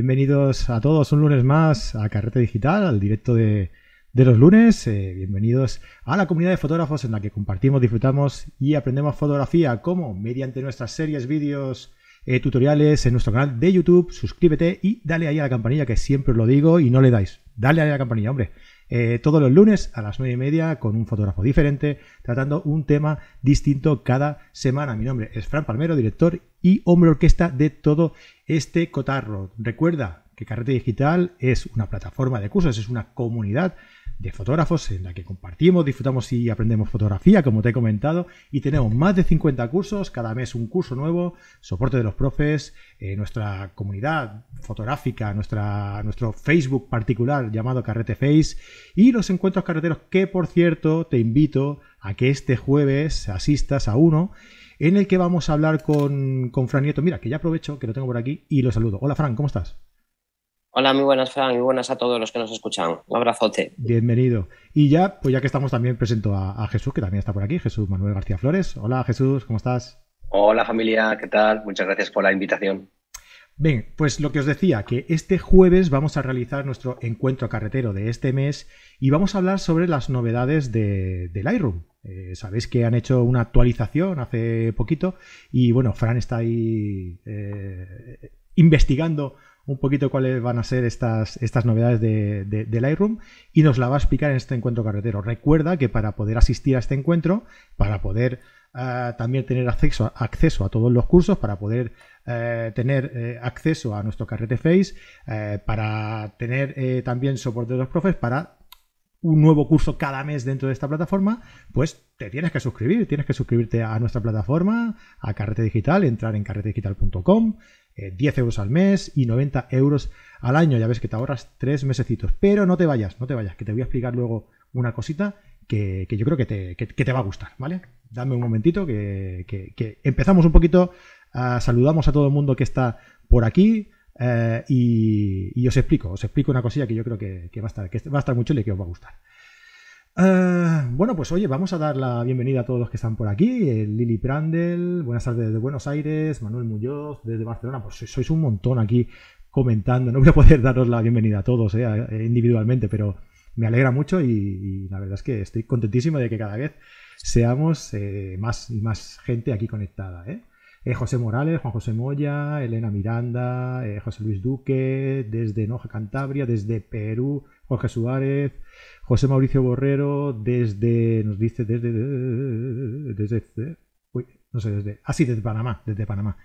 Bienvenidos a todos un lunes más a Carrete Digital, al directo de, los lunes. Eh, bienvenidos a la comunidad de fotógrafos en la que compartimos, disfrutamos y aprendemos fotografía, como mediante nuestras series, vídeos, eh, tutoriales en nuestro canal de YouTube. Suscríbete y dale ahí a la campanilla, que siempre os lo digo y no le dais. Dale ahí a la campanilla, hombre. Eh, todos los lunes a las nueve y media con un fotógrafo diferente, tratando un tema distinto cada semana. Mi nombre es Fran Palmero, director y hombre orquesta de todo este cotarro. Recuerda que Carrete Digital es una plataforma de cursos, es una comunidad de fotógrafos en la que compartimos, disfrutamos y aprendemos fotografía, como te he comentado, y tenemos más de 50 cursos, cada mes un curso nuevo, soporte de los profes, eh, nuestra comunidad fotográfica, nuestra, nuestro Facebook particular llamado Carrete Face y los encuentros carreteros que, por cierto, te invito a que este jueves asistas a uno en el que vamos a hablar con, con Fran Nieto. Mira, que ya aprovecho, que lo tengo por aquí y lo saludo. Hola Fran, ¿cómo estás? Hola, muy buenas, Fran, muy buenas a todos los que nos escuchan. Un abrazote. Bienvenido. Y ya, pues ya que estamos también, presento a, Jesús, que también está por aquí, Jesús Manuel García Flores. Hola, Jesús, ¿cómo estás? Hola, familia, ¿qué tal? Muchas gracias por la invitación. Bien, pues lo que os decía, que este jueves vamos a realizar nuestro encuentro carretero de este mes y vamos a hablar sobre las novedades de, del Lightroom. Eh, sabéis que han hecho una actualización hace poquito y bueno, Fran está ahí eh, investigando un poquito cuáles van a ser estas, estas novedades de, Lightroom y nos la va a explicar en este encuentro carretero. Recuerda que para poder asistir a este encuentro, para poder eh, también tener acceso, acceso, a todos los cursos, para poder eh, tener eh, acceso a nuestro carrete Face, para tener también soporte de los profes, para un nuevo curso cada mes dentro de esta plataforma, pues te tienes que suscribir, tienes que suscribirte a nuestra plataforma, a Carrete Digital, entrar en carretedigital.com, 10 euros al mes y 90 euros al año. Ya ves que te ahorras tres mesecitos. Pero no te vayas, no te vayas, que te voy a explicar luego una cosita que, yo creo que te, te, va a gustar, ¿vale? Dame un momentito que, empezamos un poquito. saludamos a todo el mundo que está por aquí. Eh, y, os explico, os explico una cosilla que yo creo que, va, a estar, que va a estar muy chula y que os va a gustar. Eh, bueno, pues oye, vamos a dar la bienvenida a todos los que están por aquí. Lili Prandel, buenas tardes desde Buenos Aires, Manuel Muñoz desde Barcelona. Pues sois un montón aquí comentando. No voy a poder daros la bienvenida a todos eh, individualmente, pero me alegra mucho y, la verdad es que estoy contentísimo de que cada vez seamos eh, más y más gente aquí conectada. José Morales, Juan José Moya, Elena Miranda, José Luis Duque, desde Noja Cantabria, desde Perú, Jorge Suárez, José Mauricio Borrero desde, nos dice desde, desde, uy, no sé, desde, ah sí, desde Panamá, desde Panamá.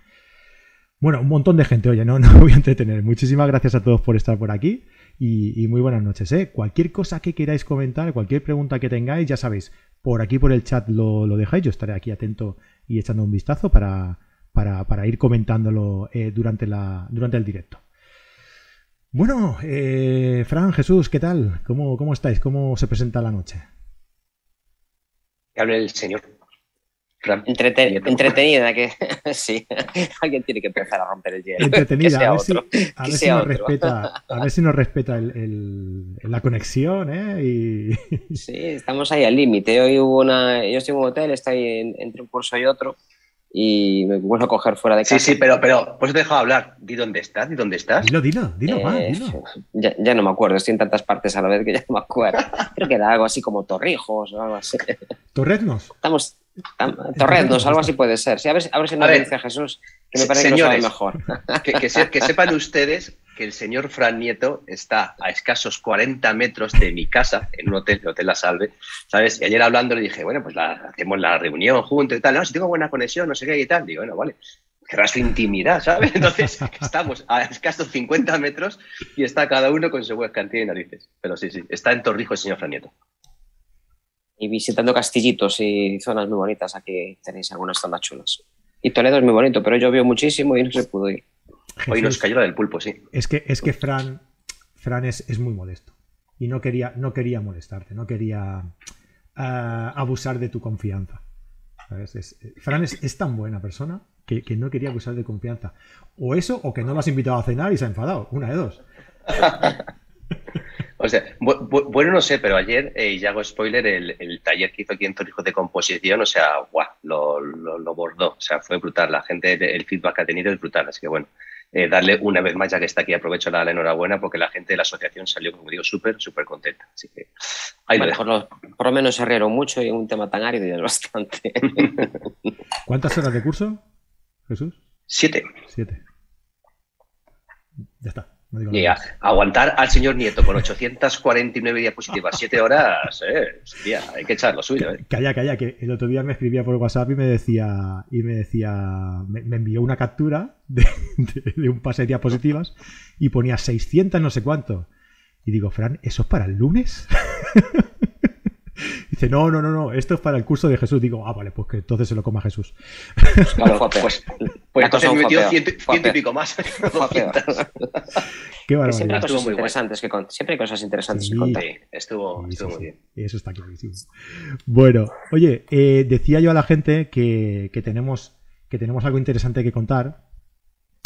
Bueno, un montón de gente, oye, no, no voy a entretener. Muchísimas gracias a todos por estar por aquí y, muy buenas noches. ¿eh? Cualquier cosa que queráis comentar, cualquier pregunta que tengáis, ya sabéis, por aquí por el chat lo, dejáis. Yo estaré aquí atento y echando un vistazo para, para, ir comentándolo eh, durante, la, durante el directo. Bueno, eh, Fran, Jesús, ¿qué tal? ¿Cómo, ¿Cómo estáis? ¿Cómo se presenta la noche? Que hable el señor. entretenida, que sí. Alguien tiene que empezar a romper el hielo. Entretenida, a ver, si, nos respeta, a ver si nos respeta la conexión, ¿eh? Sí, estamos ahí al límite. Hoy hubo una. Yo estoy en un hotel, está ahí entre un curso y otro y me vuelvo a coger fuera de casa. Sí, sí, pero, pero pues te he dejado hablar. Di dónde estás, di dónde estás. Dilo, dilo, dilo, eh, dilo. Ya, no me acuerdo, estoy en tantas partes a la vez que ya no me acuerdo. Creo que era algo así como Torrijos o algo así. ¿Torreznos? Estamos. Torreznos, algo así puede ser. Sí, a ver, a ver si nos dice Jesús, que me parece que lo sabe mejor. Que, que, que sepan ustedes que el señor Fran Nieto está a escasos 40 metros de mi casa, en un hotel, el Hotel La Salve, ¿sabes? Y ayer hablando le dije, bueno, pues la, hacemos la reunión juntos y tal, no, si tengo buena conexión, no sé qué y tal. Digo, bueno, vale, querrás su intimidad, ¿sabes? Entonces, estamos a escasos 50 metros y está cada uno con su webcam y narices. Pero sí, sí, está en Torrijos el señor Fran Nieto. Y visitando castillitos y zonas muy bonitas, aquí tenéis algunas zonas chulas. Y Toledo es muy bonito, pero llovió muchísimo y no se pudo ir. Hoy nos cayó la del pulpo, sí. Es que, es que Fran, Fran es, muy modesto. Y no quería, no quería molestarte, no quería ah, abusar de tu confianza. Fran es, tan buena persona que, no quería abusar de confianza. O eso, o que no lo has invitado a cenar y se ha enfadado. Una de dos. o sea, bueno, no sé, pero ayer, eh, y ya hago spoiler, el, taller que hizo aquí en Torrijos de composición, o sea, guau, lo, lo, bordó. O sea, fue brutal. La gente, el feedback que ha tenido es brutal. Así que bueno, eh, darle una vez más, ya que está aquí, aprovecho la, la enhorabuena porque la gente de la asociación salió, como digo, súper, súper contenta. Así que ahí lo Bueno, dejo. por, lo, por lo menos se rieron mucho y en un tema tan árido ya es bastante. ¿Cuántas horas de curso, Jesús? Siete. Siete. Ya está. No digo aguantar al señor Nieto con 849 diapositivas, siete horas, eh, hostia, hay que echar lo suyo, eh. Calla, calla, que el otro día me escribía por WhatsApp y me decía, y me decía, me, me envió una captura de, de- de un pase de diapositivas y ponía 600 no sé cuánto. Y digo, Fran, ¿eso es para el lunes? Dice, no, no, no, no, esto es para el curso de Jesús. Digo, ah, vale, pues que entonces se lo coma Jesús. Claro, fue. Pues, pues La cosa entonces me metió ciento, y pico más. Qué Que siempre barbaridad. hay Estuvo cosas muy bueno. interesantes que contar. Siempre hay cosas interesantes Sí. que contar. Sí, estuvo, Sí, estuvo sí, muy sí. bien. Eso está clarísimo. Bueno, oye, eh, decía yo a la gente que, que tenemos, que tenemos algo interesante que contar.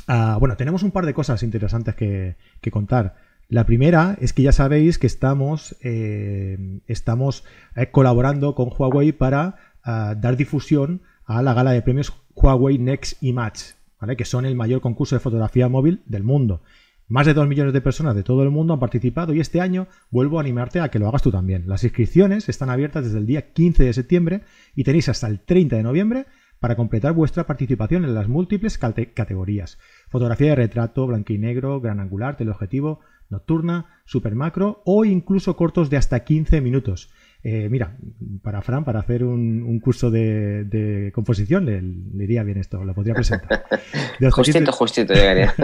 Ah, bueno, tenemos un par de cosas interesantes que, que contar. La primera es que ya sabéis que estamos, eh, estamos eh, colaborando con Huawei para ah, dar difusión a la gala de premios Huawei Next Image, que son el mayor concurso de fotografía móvil del mundo. Más de 2 millones de personas de todo el mundo han participado y este año vuelvo a animarte a que lo hagas tú también. Las inscripciones están abiertas desde el día 15 de septiembre y tenéis hasta el 30 de noviembre para completar vuestra participación en las múltiples cate- categorías. Fotografía de retrato, blanco y negro, gran angular, teleobjetivo, nocturna, super macro o incluso cortos de hasta 15 minutos. Eh, mira, para Fran, para hacer un, un curso de, de composición, le, le iría bien esto, lo podría presentar. De hasta 15 Justito, justito llegaría.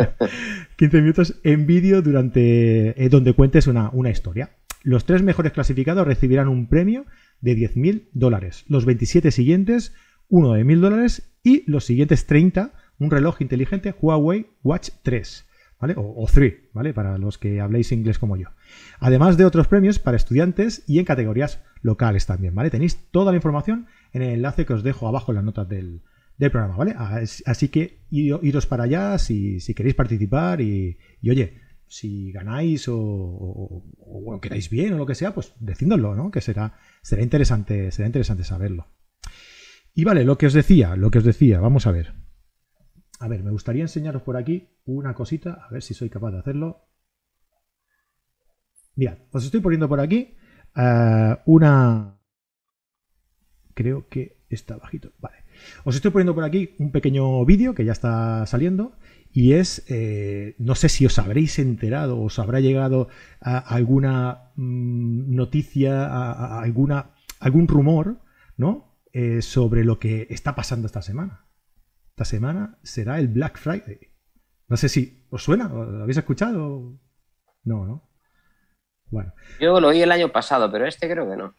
15 minutos en vídeo durante eh, donde cuentes una, una historia. Los tres mejores clasificados recibirán un premio de 10.000 dólares. Los 27 siguientes, uno de 1.000 dólares. Y los siguientes 30, un reloj inteligente Huawei Watch 3. ¿Vale? O, 3, ¿vale? Para los que habléis inglés como yo. Además de otros premios para estudiantes y en categorías locales también, ¿vale? Tenéis toda la información en el enlace que os dejo abajo en las notas del, del programa, ¿vale? As- Así que iros para allá si, si queréis participar y, y, oye, si ganáis o, o- quedáis bien o lo que sea, pues decídnoslo, ¿no? Que será, será interesante, será interesante saberlo. Y vale, lo que os decía, lo que os decía, vamos a ver. A ver, me gustaría enseñaros por aquí una cosita, a ver si soy capaz de hacerlo. Mirad, os estoy poniendo por aquí eh, una... Creo que está bajito. Vale. Os estoy poniendo por aquí un pequeño vídeo que ya está saliendo y es, eh, no sé si os habréis enterado, os habrá llegado a alguna mm, noticia, alguna, algún rumor, ¿no? Eh, sobre lo que está pasando esta semana. Esta semana será el Black Friday. No sé si os suena, ¿lo habéis escuchado? No, ¿no? Bueno, Yo lo oí el año pasado, pero este creo que no.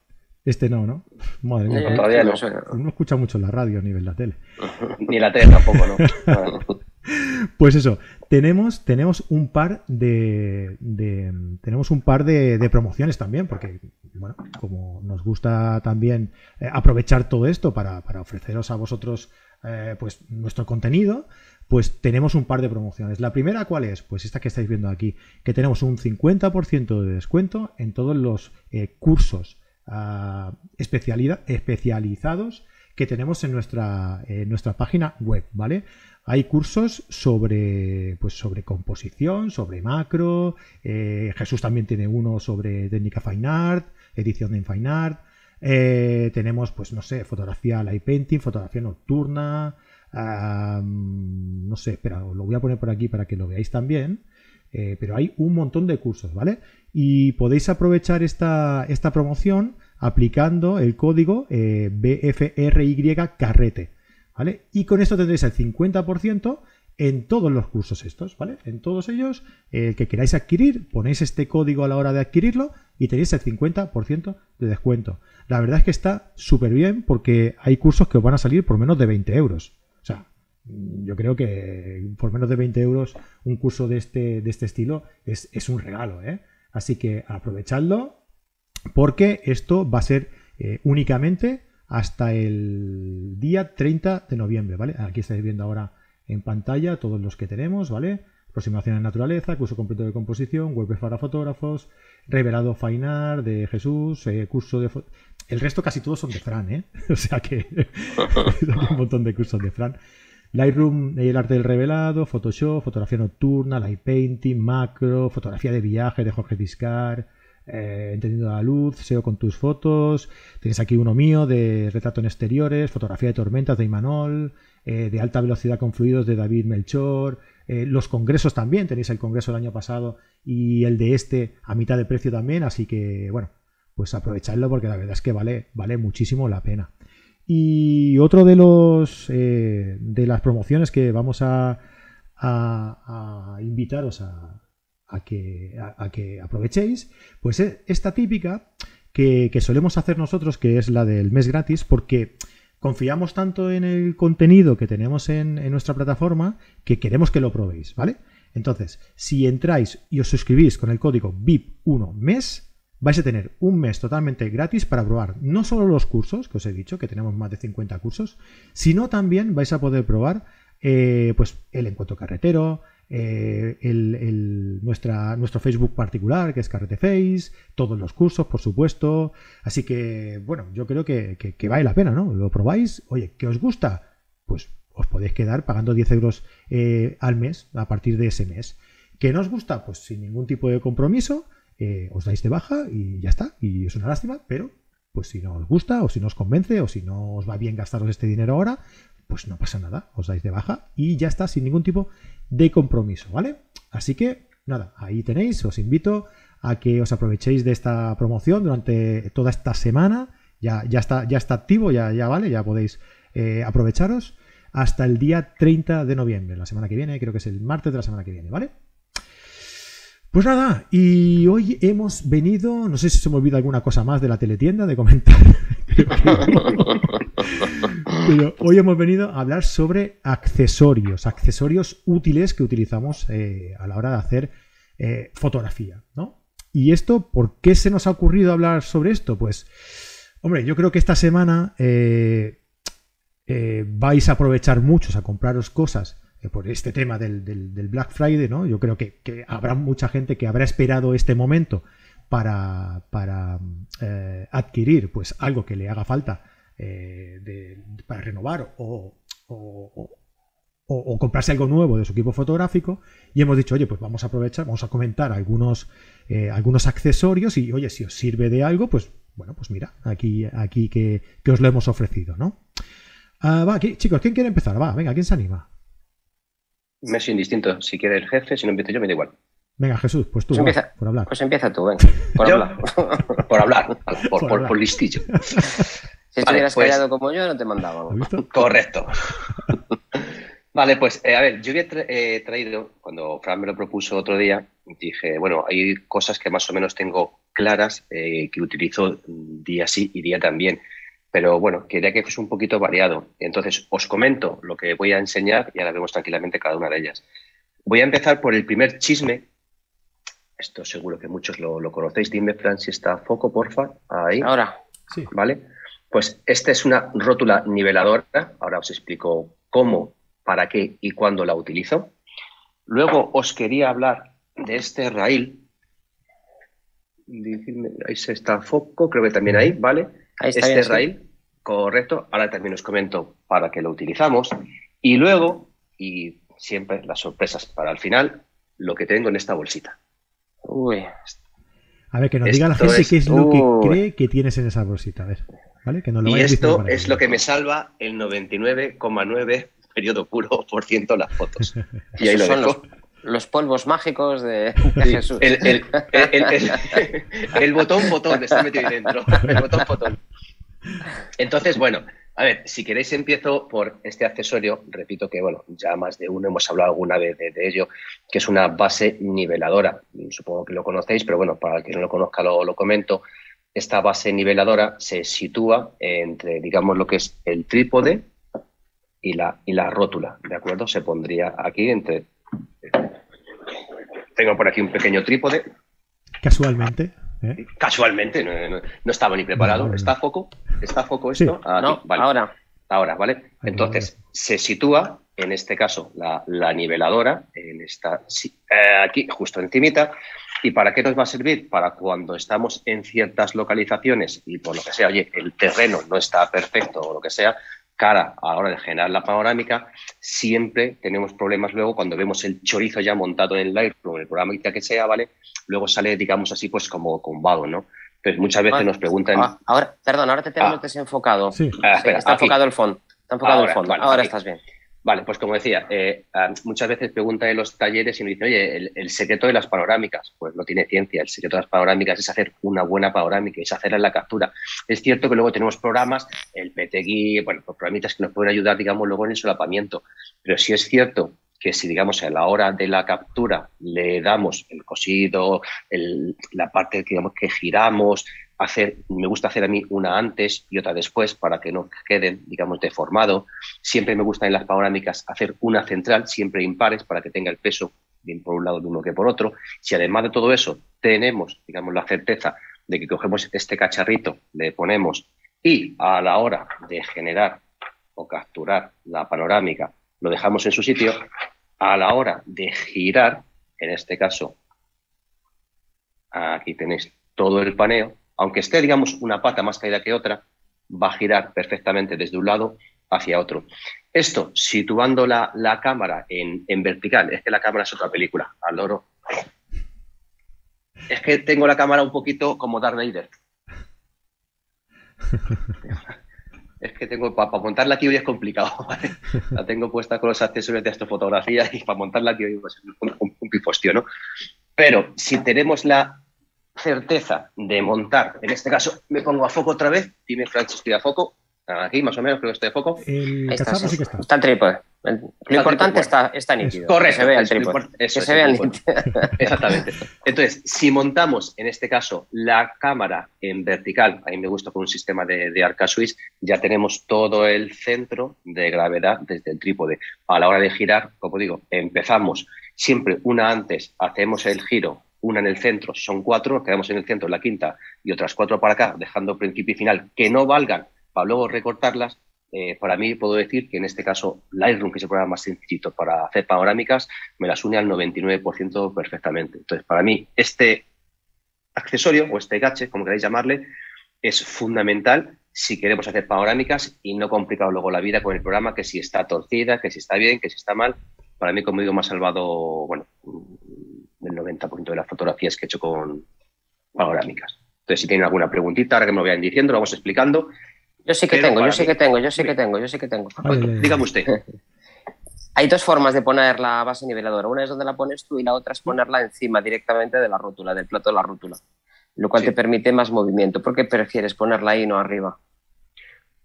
este no, ¿no? Madre mía, Eh, todavía no. suena. no escucha mucho la radio ni ve la tele. Ni la tele tampoco, ¿no? Pues eso, tenemos, tenemos un par de, de- tenemos un par de, de promociones también, porque bueno, como nos gusta también eh, aprovechar todo esto para, para ofreceros a vosotros eh, pues nuestro contenido, pues tenemos un par de promociones. La primera, ¿cuál es? Pues esta que estáis viendo aquí, que tenemos un 50% de descuento en todos los eh, cursos ah, especializados que tenemos en nuestra, nuestra página web, ¿vale? Hay cursos sobre, pues sobre composición, sobre macro. eh, Jesús también tiene uno sobre técnica Fine Art, edición de Fine Art. Eh, tenemos, pues no sé, fotografía light painting, fotografía nocturna. no sé, espera, lo voy a poner por aquí para que lo veáis también. eh, pero hay un montón de cursos, ¿vale? Y podéis aprovechar esta, esta promoción aplicando el código eh, BFRY carrete. ¿vale? Y con esto tendréis el 50% en todos los cursos estos, ¿vale? En todos ellos, el que queráis adquirir, ponéis este código a la hora de adquirirlo y tenéis el 50% de descuento. La verdad es que está súper bien porque hay cursos que os van a salir por menos de 20 euros. O sea, yo creo que por menos de 20 euros un curso de este, de este estilo es, es un regalo, ¿eh? Así que aprovechadlo porque esto va a ser eh, únicamente hasta el día 30 de noviembre, ¿vale? Aquí estáis viendo ahora en pantalla todos los que tenemos, ¿vale? Aproximación en naturaleza, curso completo de composición, web para fotógrafos, revelado Fine Art de Jesús, eh, curso de... El resto casi todos son de Fran, ¿eh? O sea que hay un montón de cursos de Fran. Lightroom, el arte del revelado, Photoshop, fotografía nocturna, light painting, macro, fotografía de viaje de Jorge Discar, eh, entendiendo la luz, SEO con tus fotos. Tenéis aquí uno mío de retrato en exteriores, fotografía de tormentas de Imanol, eh, de alta velocidad con fluidos de David Melchor. Eh, los congresos también, tenéis el congreso del año pasado y el de este a mitad de precio también, así que bueno, pues aprovechadlo porque la verdad es que vale, vale muchísimo la pena. Y otro de los de las promociones que vamos a, a invitaros a que, a, que aprovechéis, pues es esta típica que, solemos hacer nosotros, que es la del mes gratis, porque confiamos tanto en el contenido que tenemos en, nuestra plataforma que queremos que lo probéis, ¿vale? Entonces, si entráis y os suscribís con el código VIP1 mes, vais a tener un mes totalmente gratis para probar no solo los cursos, que os he dicho, que tenemos más de 50 cursos, sino también vais a poder probar eh, pues el encuentro carretero, eh, nuestro Facebook particular, que es Carrete Face, todos los cursos, por supuesto. Así que, bueno, yo creo que, vale la pena, ¿no? Lo probáis, oye, ¿qué os gusta? Pues os podéis quedar pagando 10 euros eh, al mes a partir de ese mes. ¿Qué no os gusta? Pues sin ningún tipo de compromiso, eh, os dais de baja y ya está. Y es una lástima, pero pues si no os gusta o si no os convence o si no os va bien gastaros este dinero ahora, pues no pasa nada, os dais de baja y ya está, sin ningún tipo de compromiso, ¿vale? Así que, nada, ahí tenéis, os invito a que os aprovechéis de esta promoción durante toda esta semana, ya, ya, está, ya está activo, ya, ya vale, ya podéis eh, aprovecharos hasta el día 30 de noviembre, la semana que viene, creo que es el martes de la semana que viene, ¿vale? Pues nada, y hoy hemos venido, no sé si se me olvida alguna cosa más de la teletienda de comentar. Pero hoy hemos venido a hablar sobre accesorios, accesorios útiles que utilizamos eh, a la hora de hacer eh, fotografía, ¿no? Y esto, ¿por qué se nos ha ocurrido hablar sobre esto? Pues, hombre, yo creo que esta semana eh, vais a aprovechar muchos a compraros cosas por este tema del, Black Friday, ¿no? Yo creo que, habrá mucha gente que habrá esperado este momento para, para adquirir pues algo que le haga falta eh, para renovar o, comprarse algo nuevo de su equipo fotográfico y hemos dicho, oye, pues vamos a aprovechar, vamos a comentar algunos, eh, algunos accesorios y, oye, si os sirve de algo, pues bueno, pues mira, aquí, aquí que, os lo hemos ofrecido, ¿no? Ah, va, aquí, chicos, ¿quién quiere empezar? Va, venga, ¿quién se anima? Me soy indistinto. Si quiere el jefe, si no empiezo yo, me da igual. Venga, Jesús, pues tú, pues por hablar. Pues empieza tú, venga, por hablar. por hablar, por, por listillo. Si estuvieras pues callado como yo, no te mandaba. Correcto. vale, pues eh, a ver, yo había eh, traído, cuando Fran me lo propuso otro día, dije, bueno, hay cosas que más o menos tengo claras eh, que utilizo día sí y día también. Pero bueno, quería que fuese un poquito variado. Entonces, os comento lo que voy a enseñar y ahora vemos tranquilamente cada una de ellas. Voy a empezar por el primer chisme. Esto seguro que muchos lo, lo conocéis. Dime, Fran, si está foco, porfa. Ahí. Ahora. Sí. ¿Vale? Pues esta es una rótula niveladora. Ahora os explico cómo, para qué y cuándo la utilizo. Luego os quería hablar de este rail. Ahí se está foco, creo que también ahí, ¿vale? Ahí está este rail, correcto. Ahora también os comento para qué lo utilizamos. Y luego, y siempre las sorpresas para el final, lo que tengo en esta bolsita. Uy. A ver, que nos diga la gente qué es lo que cree que tienes en esa bolsita. A ver y esto es lo que me salva el 99,9 periodo puro por ciento las fotos. Y ahí lo dejo. Los, polvos mágicos de, Jesús. El, botón botón está metido ahí dentro. El botón botón. Entonces, bueno, a ver, si queréis empiezo por este accesorio. Repito que, bueno, ya más de uno hemos hablado alguna vez de, ello, que es una base niveladora. Supongo que lo conocéis, pero bueno, para quien no lo conozca lo, lo comento esta base niveladora se sitúa entre, digamos, lo que es el trípode y la, y la rótula, ¿de acuerdo? Se pondría aquí entre... Tengo por aquí un pequeño trípode. Casualmente. ¿eh? Casualmente, no, estaba ni preparado. ¿Está a foco? ¿Está a foco esto? Ah, no, ahora. Ahora, ¿vale? Entonces, se sitúa, en este caso, la, niveladora, en esta, eh, aquí, justo encimita, ¿Y para qué nos va a servir? Para cuando estamos en ciertas localizaciones y por lo que sea, oye, el terreno no está perfecto o lo que sea, cara a la hora de generar la panorámica, siempre tenemos problemas luego cuando vemos el chorizo ya montado en el Lightroom, en el programa que sea, ¿vale? Luego sale, digamos así, pues como combado, ¿no? Entonces muchas veces nos preguntan... Ah, ahora, perdón, ahora te tenemos Ah. desenfocado. Sí. Ah, espera, está aquí. enfocado el fondo. Está enfocado Ahora, el fondo. vale, ahora aquí. estás bien. Vale, pues como decía, eh, ah, muchas veces preguntan en los talleres y nos dicen, oye, el, secreto de las panorámicas, pues no tiene ciencia. El secreto de las panorámicas es hacer una buena panorámica, es hacerla en la captura. Es cierto que luego tenemos programas, el PTGui, bueno, pues programitas que nos pueden ayudar, digamos, luego en el solapamiento. Pero sí es cierto que si, digamos, a la hora de la captura le damos el cosido, el- la parte digamos, que giramos, hacer, me gusta hacer a mí una antes y otra después para que no queden, digamos, deformado. Siempre me gusta en las panorámicas hacer una central, siempre impares, para que tenga el peso bien por un lado de uno que por otro. Si además de todo eso tenemos, digamos, la certeza de que cogemos este cacharrito, le ponemos y a la hora de generar o capturar la panorámica lo dejamos en su sitio, a la hora de girar, en este caso, aquí tenéis todo el paneo, aunque esté, digamos, una pata más caída que otra, va a girar perfectamente desde un lado hacia otro. Esto, situando la, la cámara en, en vertical, es que la cámara es otra película, al loro. Es que tengo la cámara un poquito como Darth Vader. Es que tengo, para montarla aquí hoy es complicado, ¿vale? La tengo puesta con los accesorios de astrofotografía y para montarla aquí hoy va a ser un, un, un pifostio, ¿no? Pero si tenemos la certeza de montar, en este caso me pongo a foco otra vez, dime Francis, estoy a foco, aquí más o menos creo que estoy a foco. El está, sí. sí que está. Está el trípode. Lo importante está, está nítido. Correcto, Que se vea el trípode. Que se vea el. Exactamente. Entonces, si montamos, en este caso, la cámara en vertical, a mí me gusta con un sistema de, de arca suisse, ya tenemos todo el centro de gravedad desde el trípode. A la hora de girar, como digo, empezamos siempre una antes, hacemos el giro, una en el centro, son cuatro, quedamos en el centro, en la quinta, y otras cuatro para acá, dejando principio y final que no valgan para luego recortarlas. Eh, para mí puedo decir que en este caso Lightroom, que es el programa más sencillito para hacer panorámicas, me las une al 99% perfectamente. Entonces, para mí, este accesorio o este gadget, como queráis llamarle, es fundamental si queremos hacer panorámicas y no complicar luego la vida con el programa, que si está torcida, que si está bien, que si está mal. Para mí, como digo, me ha salvado, bueno, 90% de las fotografías que he hecho con panorámicas. Entonces, si tienen alguna preguntita, ahora que me lo vayan diciendo, lo vamos explicando. Yo sí que Pero tengo, yo sí que tengo, yo sí que tengo, yo sí que tengo. Dígame usted. Hay dos formas de poner la base niveladora. Una es donde la pones tú y la otra es ponerla encima directamente de la rótula, del plato de la rótula. Lo cual Sí. te permite más movimiento. ¿Por qué prefieres ponerla ahí y no arriba?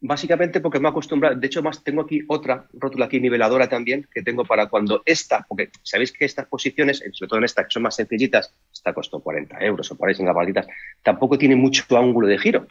Básicamente porque me he acostumbrado, de hecho más tengo aquí otra rótula aquí niveladora también que tengo para cuando esta, porque sabéis que estas posiciones, sobre todo en esta que son más sencillitas, esta costó 40 euros o por ahí en las tampoco tiene mucho ángulo de giro.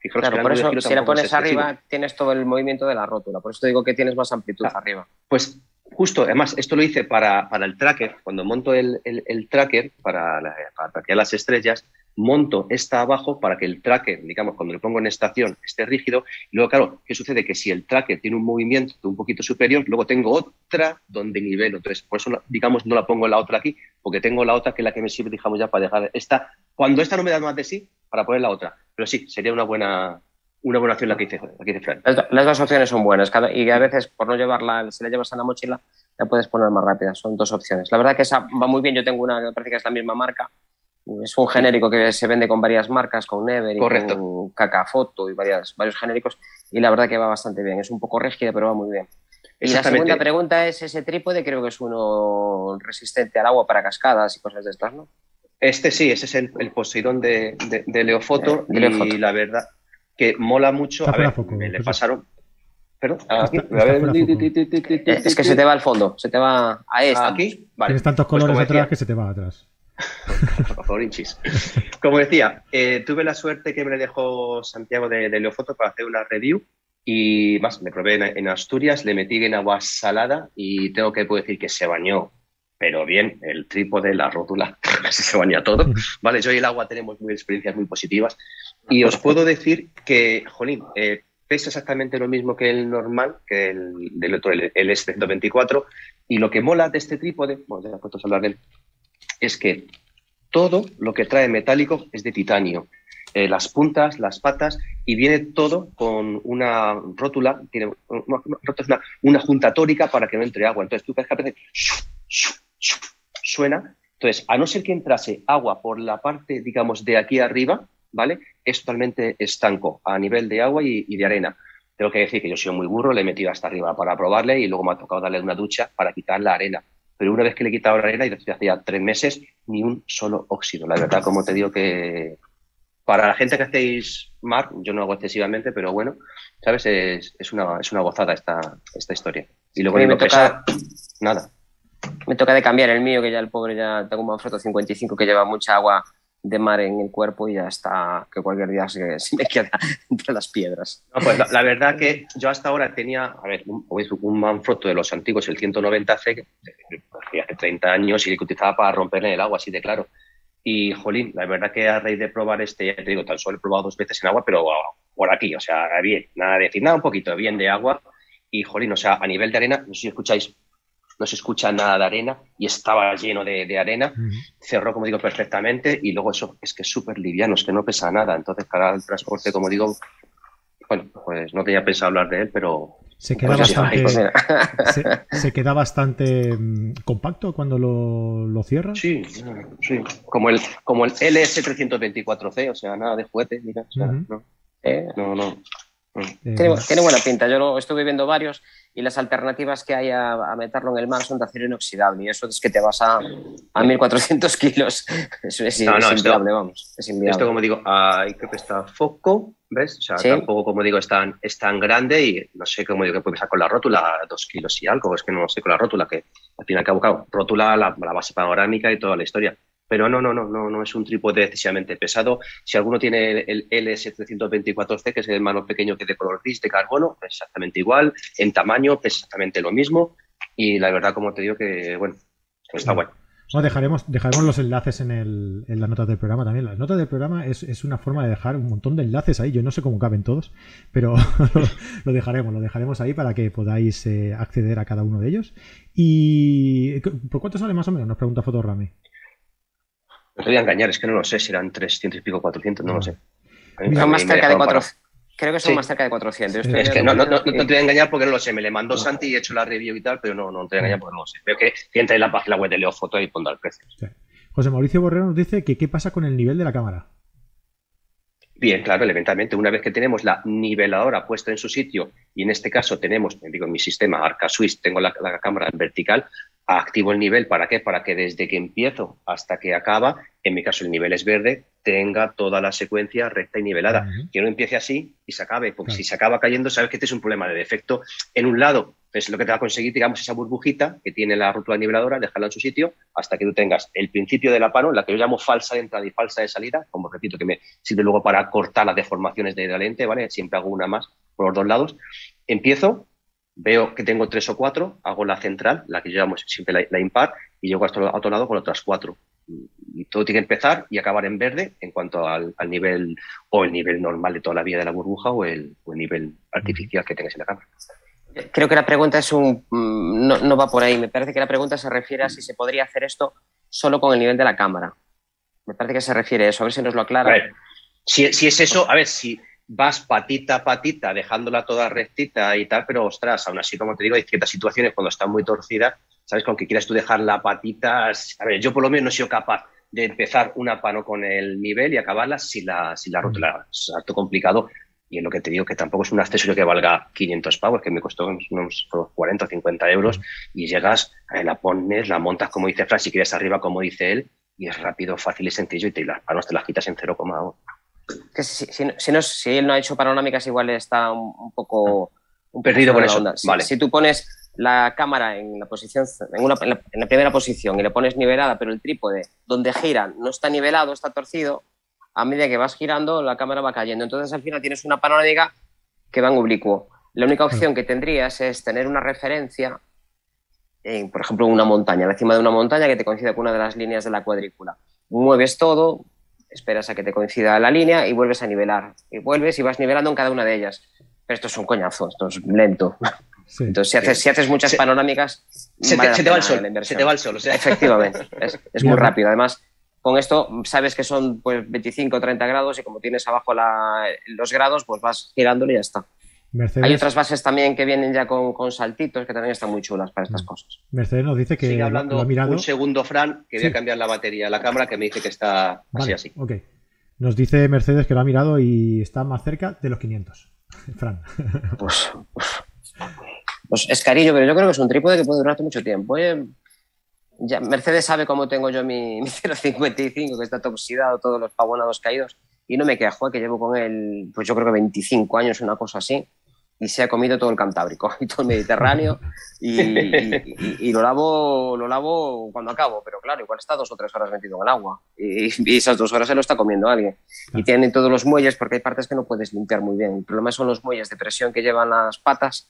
Fijaros Claro, que por eso si la es pones arriba tienes todo el movimiento de la rótula. Por eso te digo que tienes más amplitud arriba. Pues justo, además, esto lo hice para, para el tracker, cuando monto el, el- el tracker para, la- para las estrellas, monto esta abajo para que el tracker, digamos, cuando lo pongo en estación, esté rígido. Y luego, claro, ¿qué sucede? Que si el tracker tiene un movimiento un poquito superior, luego tengo otra donde nivelo. Entonces, por eso, digamos, no la pongo la otra aquí, porque tengo la otra que es la que me sirve, digamos, ya para dejar esta. Cuando esta no me da más de sí, para poner la otra. Pero sí, sería una buena, una buena opción la que Fran. Las, do- las dos opciones son buenas y a veces por no llevarla, si la llevas en la mochila, la puedes poner más rápida. Son dos opciones. La verdad que esa va muy bien. Yo tengo una que parece que es la misma marca. Es un genérico que se vende con varias marcas, con Never y Correcto. con Cacafoto y varias, varios genéricos. Y la verdad que va bastante bien. Es un poco rígida, pero va muy bien. Y la segunda pregunta es ese trípode, creo que es uno resistente al agua para cascadas y cosas de estas, ¿no? Este sí, ese es el, el Poseidón de, de, de Leofoto Eh, de Leofoto. y la verdad que mola mucho. Está a ver, foco, me le pasaron. ¿Perdón? Está- Aquí, está ver. Eh, Es que se te va al fondo, se te va a este. Aquí, vale. Tienes tantos Pues colores como atrás decía- que se te va atrás. Por favor, hinchis. Como decía, eh, tuve la suerte que me dejó Santiago de, de Leofoto para hacer una review y más, me probé en, en Asturias, le metí en agua salada y tengo que puedo decir que se bañó, pero bien, el trípode, la rótula, casi se baña todo. Vale, yo y el agua tenemos muy experiencias muy positivas y os puedo decir que, jolín, eh, pesa exactamente lo mismo que el normal, que el del otro, el, el S124 y lo que mola de este trípode, bueno, ya puestos a hablar de él, es que todo lo que trae metálico es de titanio. eh, las puntas, las patas, y viene todo con una rótula, tiene una, una, junta tórica para que no entre agua. Entonces tú aparece, suena. Entonces, a no ser que entrase agua por la parte, digamos, de aquí arriba, ¿vale? Es totalmente estanco a nivel de agua y, y de arena. Tengo que decir que yo soy muy burro, le he metido hasta arriba para probarle y luego me ha tocado darle una ducha para quitar la arena pero una vez que le he quitado la arena, y desde hace ya tres meses, ni un solo óxido. La verdad, como te digo que para la gente que hacéis mar, yo no hago excesivamente, pero bueno, ¿sabes? Es, es, una, es una gozada esta, esta historia. Y luego me toca, nada. Me toca de cambiar el mío, que ya el pobre ya tengo un Manfrotto 55 que lleva mucha agua de mar en el cuerpo y ya está, que cualquier día se, me queda entre las piedras. pues la, verdad que yo hasta ahora tenía, a ver, un, un de los antiguos, el 190C, que hace 30 años y que utilizaba para romper en el agua, así de claro. Y, jolín, la verdad que a raíz de probar este, ya te digo, tan solo he probado dos veces en agua, pero por aquí, o sea, bien, nada de decir, nada, un poquito bien de agua. Y, jolín, o sea, a nivel de arena, no sé si escucháis no se escucha nada de arena y estaba lleno de, arena. Cerró, como digo, perfectamente y luego eso es que es súper liviano, es que no pesa nada. Entonces, para el transporte, como digo, bueno, pues no tenía pensado hablar de él, pero... Se queda pues bastante, pues se, queda bastante mm, compacto cuando lo, lo cierras. Sí, sí. Como el, como el LS324C, o sea, nada de juguete, mira. no, eh, no, no. Tiene, tiene, buena pinta. Yo lo estuve viendo varios y las alternativas que hay a, meterlo en el mar son de acero inoxidable y eso es que te vas a, a 1400 kilos. Eso es, inviable, vamos. Es inviable. Esto, como digo, hay que está foco, ¿ves? O sea, tampoco, como digo, es tan, es tan grande y no sé cómo digo que puede pesar con la rótula, dos kilos y algo, es que no sé con la rótula, que al fin y al cabo, rótula, la, la base panorámica y toda la historia. Pero no, no, no, no, no es un trípode excesivamente pesado. Si alguno tiene el LS324C, que es el más pequeño que de color gris de carbono, es exactamente igual, en tamaño es exactamente lo mismo. Y la verdad, como te digo, que bueno, está bueno. dejaremos, dejaremos los enlaces en, el, en, las notas del programa también. Las notas del programa es, es, una forma de dejar un montón de enlaces ahí. Yo no sé cómo caben todos, pero lo dejaremos, lo dejaremos ahí para que podáis eh, acceder a cada uno de ellos. ¿Y por cuánto sale más o menos? Nos pregunta Fotorame. No te voy a engañar, es que no lo sé si eran 300 y pico, 400, no lo sé. Son más cerca de 400. Creo que son más cerca de 400. Es que no, no, no, te voy a engañar porque no lo sé. Me le mandó Santi y he hecho la review y tal, pero no, no te voy a engañar porque no lo sé. Veo que entra en la página web de Leo Foto y pondrá el precio. José Mauricio Borrero nos dice que qué pasa con el nivel de la cámara. Bien, claro, elementalmente, una vez que tenemos la niveladora puesta en su sitio y en este caso tenemos, digo, en mi sistema Arca Swiss, tengo la, la cámara en vertical, activo el nivel. ¿Para qué? Para que desde que empiezo hasta que acaba, en mi caso el nivel es verde, tenga toda la secuencia recta y nivelada. Que no empiece así y se acabe, porque si se acaba cayendo, sabes que este es un problema de defecto. En un lado, es lo que te va a conseguir, digamos, esa burbujita que tiene la rótula niveladora, dejarla en su sitio hasta que tú tengas el principio de la pano, la que yo llamo falsa de entrada y falsa de salida, como repito, que me sirve luego para cortar las deformaciones de la lente, ¿vale? Siempre hago una más por los dos lados. Empiezo, veo que tengo tres o cuatro, hago la central, la que llevamos siempre la, impar, y llego hasta el otro lado con otras cuatro. Todo tiene que empezar y acabar en verde en cuanto al, nivel o el nivel normal de toda la vida de la burbuja o el, nivel artificial que tengas en la cámara. Creo que la pregunta es un mm, no, no, va por ahí. Me parece que la pregunta se refiere a si se podría hacer esto solo con el nivel de la cámara. Me parece que se refiere a eso. A ver si nos lo aclara. si, si es eso, a ver, si, vas patita a patita, dejándola toda rectita y tal, pero ostras, aún así, como te digo, hay ciertas situaciones cuando está muy torcida, ¿sabes? Con que quieras tú dejar la patita, a ver, yo por lo menos no he sido capaz de empezar una pano con el nivel y acabarla si la, si la rótula. Es harto complicado y en lo que te digo que tampoco es un accesorio que valga 500 pavos, que me costó unos 40 o 50 euros y llegas, eh, la pones, la montas como dice Fran, si quieres arriba como dice él y es rápido, fácil y sencillo y te, las panos te las quitas en 0,1 que si, si, él no ha hecho panorámicas, igual está un, poco perdido con eso. vale. si, tú pones la cámara en la posición en, la, primera posición y le pones nivelada, pero el trípode donde gira no está nivelado, está torcido, a medida que vas girando la cámara va cayendo. Entonces al final tienes una panorámica que va en oblicuo. La única opción que tendrías es tener una referencia, en, por ejemplo, una montaña, encima de una montaña que te coincida con una de las líneas de la cuadrícula. Mueves todo, esperas a que te coincida la línea y vuelves a nivelar. Y vuelves y vas nivelando en cada una de ellas. Pero esto es un coñazo, esto es lento. Entonces, si haces, si haces muchas panorámicas, se, te, va el sol, se te va el sol. Efectivamente, es, muy rápido. Además, con esto sabes que son pues 25 o 30 grados y como tienes abajo los grados, pues vas girándolo y ya está. Hay otras bases también que vienen ya con, saltitos que también están muy chulas para estas mm. cosas. Mercedes nos dice que Sigue hablando lo ha mirado. un segundo, Fran, que voy a cambiar la batería de la cámara que me dice que está así así. Ok. Nos dice Mercedes que lo ha mirado y está más cerca de los 500. Fran. Pues, pues, es carillo, pero yo creo que es un trípode que puede durarte mucho tiempo. ¿eh? Ya, Mercedes sabe cómo tengo yo mi, mi 055, que está toxidado, todos los pavonados caídos, y no me quejo, ¿eh? que llevo con él, pues yo creo que 25 años, una cosa así y se ha comido todo el Cantábrico y todo el Mediterráneo y, lo lavo lo lavo cuando acabo, pero claro, igual está dos o tres horas metido en el agua y, esas dos horas se lo está comiendo alguien. Y tienen todos los muelles porque hay partes que no puedes limpiar muy bien. El problema son los muelles de presión que llevan las patas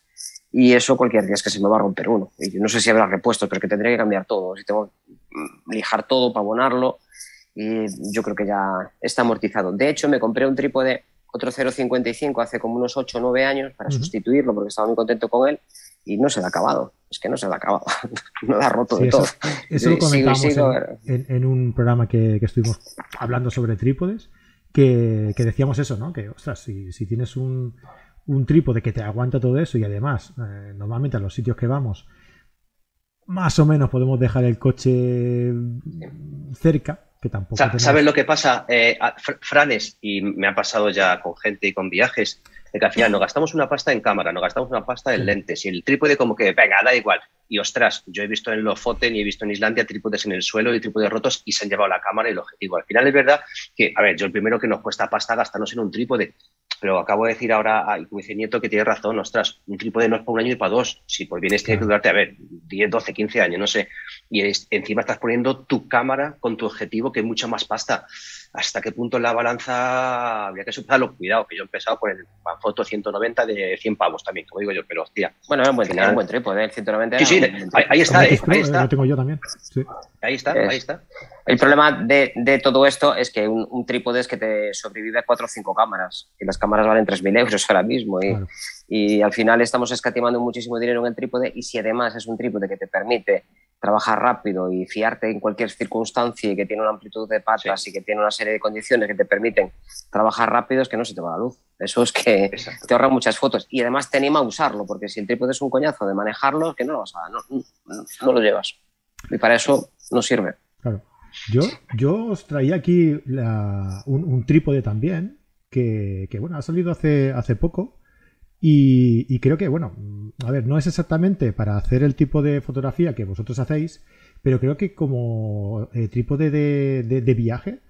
y eso cualquier día es que se me va a romper uno. Y no sé si habrá repuestos, pero que tendría que cambiar todo. Si tengo que lijar todo para abonarlo y yo creo que ya está amortizado. De hecho, me compré un trípode otro 0.55 hace como unos 8 o 9 años para sustituirlo porque estaba muy contento con él y no se le ha acabado. Es que no se le ha acabado. no lo ha roto de todo. Eso lo comentamos en, un programa que, estuvimos hablando sobre trípodes, que, decíamos eso, ¿no? Que, ostras, si, tienes un, trípode que te aguanta todo eso y además, eh, normalmente a los sitios que vamos, más o menos podemos dejar el coche cerca, ¿Sabes lo que pasa, eh, Franes? Y me ha pasado ya con gente y con viajes, de que al final no gastamos una pasta en cámara, no gastamos una pasta en lentes y el trípode como que, venga, da igual. Y ostras, yo he visto en Lofoten y he visto en Islandia trípodes en el suelo y trípodes rotos y se han llevado la cámara y el objetivo. Al final es verdad que, a ver, yo el primero que nos cuesta pasta gastarnos en un trípode, pero acabo de decir ahora, como dice Nieto, que tiene razón, ostras, un trípode no es para un año y para dos, si por bien tiene que durarte, a ver, 10, 12, 15 años, no sé, y encima estás poniendo tu cámara con tu objetivo, que es mucho más pasta. ¿Hasta qué punto la balanza habría que superarlo? Cuidado, que yo he empezado con el foto 190 de 100 pavos también, como digo yo, pero hostia. Bueno, era un buen, un buen trípode, el 190. Sí, sí, ahí, está, ahí, está. Lo tengo yo también. Ahí está, ahí está. El problema de, todo esto es que un, trípode es que te sobrevive a cuatro o cinco cámaras y las cámaras valen 3.000 euros ahora mismo y, y, al final estamos escatimando muchísimo dinero en el trípode y si además es un trípode que te permite trabajar rápido y fiarte en cualquier circunstancia y que tiene una amplitud de patas y que tiene una serie de condiciones que te permiten trabajar rápido es que no se te va la luz. Eso es que te ahorra muchas fotos y además te anima a usarlo porque si el trípode es un coñazo de manejarlo, que no lo vas a, no, no lo llevas. Y para eso no sirve. Claro. Yo, yo os traía aquí un, trípode también, que, bueno, ha salido hace, hace poco. Y, creo que, bueno, a ver, no es exactamente para hacer el tipo de fotografía que vosotros hacéis, pero creo que como eh, trípode de, viaje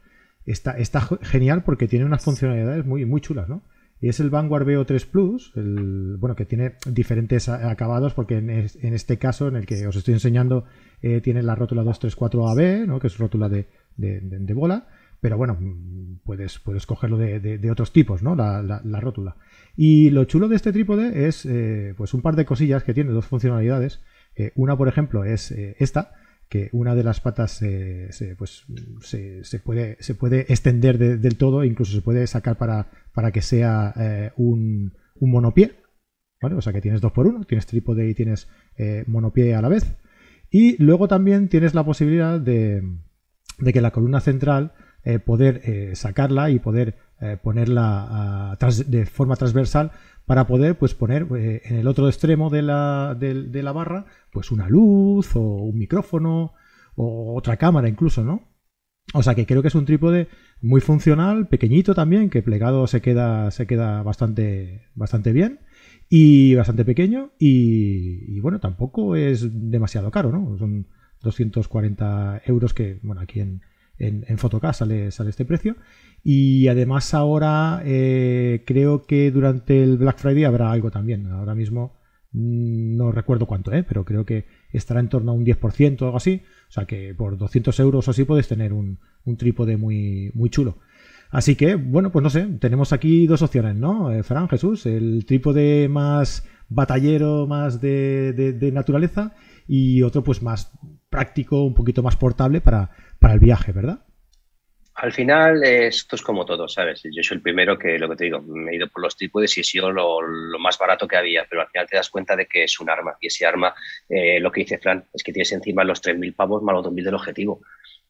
está, genial porque tiene unas funcionalidades muy, muy chulas, ¿no? Y es el Vanguard VO3 Plus, el, bueno, que tiene diferentes acabados, porque en, este caso, en el que os estoy enseñando, eh, tiene la rótula 234AB, ¿no? que es rótula de, bola, pero bueno, puedes, puedes cogerlo de, otros tipos, ¿no? La, rótula. Y lo chulo de este trípode es eh, pues un par de cosillas que tiene, dos funcionalidades. Eh, una, por ejemplo, es esta, que una de las patas se, pues, se, puede, se puede extender del todo, incluso se puede sacar para, para que sea eh, un, un, monopié. ¿vale? O sea que tienes dos por uno, tienes trípode y tienes eh, monopié a la vez. Y luego también tienes la posibilidad de, de que la columna central eh, poder sacarla y poder ponerla de forma transversal para poder pues poner eh, en el otro extremo de la, de, la, barra pues una luz o un micrófono o otra cámara incluso, ¿no? O sea que creo que es un trípode muy funcional, pequeñito también, que plegado se queda, se queda bastante, bastante bien y bastante pequeño y, bueno, tampoco es demasiado caro, ¿no? Son 240 euros que, bueno, aquí en, en, en sale, sale este precio y además ahora eh, creo que durante el Black Friday habrá algo también. Ahora mismo mm, no recuerdo cuánto, ¿eh? pero creo que estará en torno a un 10% o algo así. O sea que por 200 euros o así puedes tener un, trípode muy, muy chulo. Así que, bueno, pues no sé, tenemos aquí dos opciones, ¿no? Eh, Fran, Jesús, el trípode más batallero, más de, de, naturaleza y otro pues más práctico, un poquito más portable para, para el viaje, ¿verdad? Al final esto es como todo, ¿sabes? Yo soy el primero que, lo que te digo, me he ido por los trípodes y he sido lo, más barato que había, pero al final te das cuenta de que es un arma y ese arma, eh, lo que dice Fran, es que tienes encima los 3.000 pavos más los 2.000 del objetivo.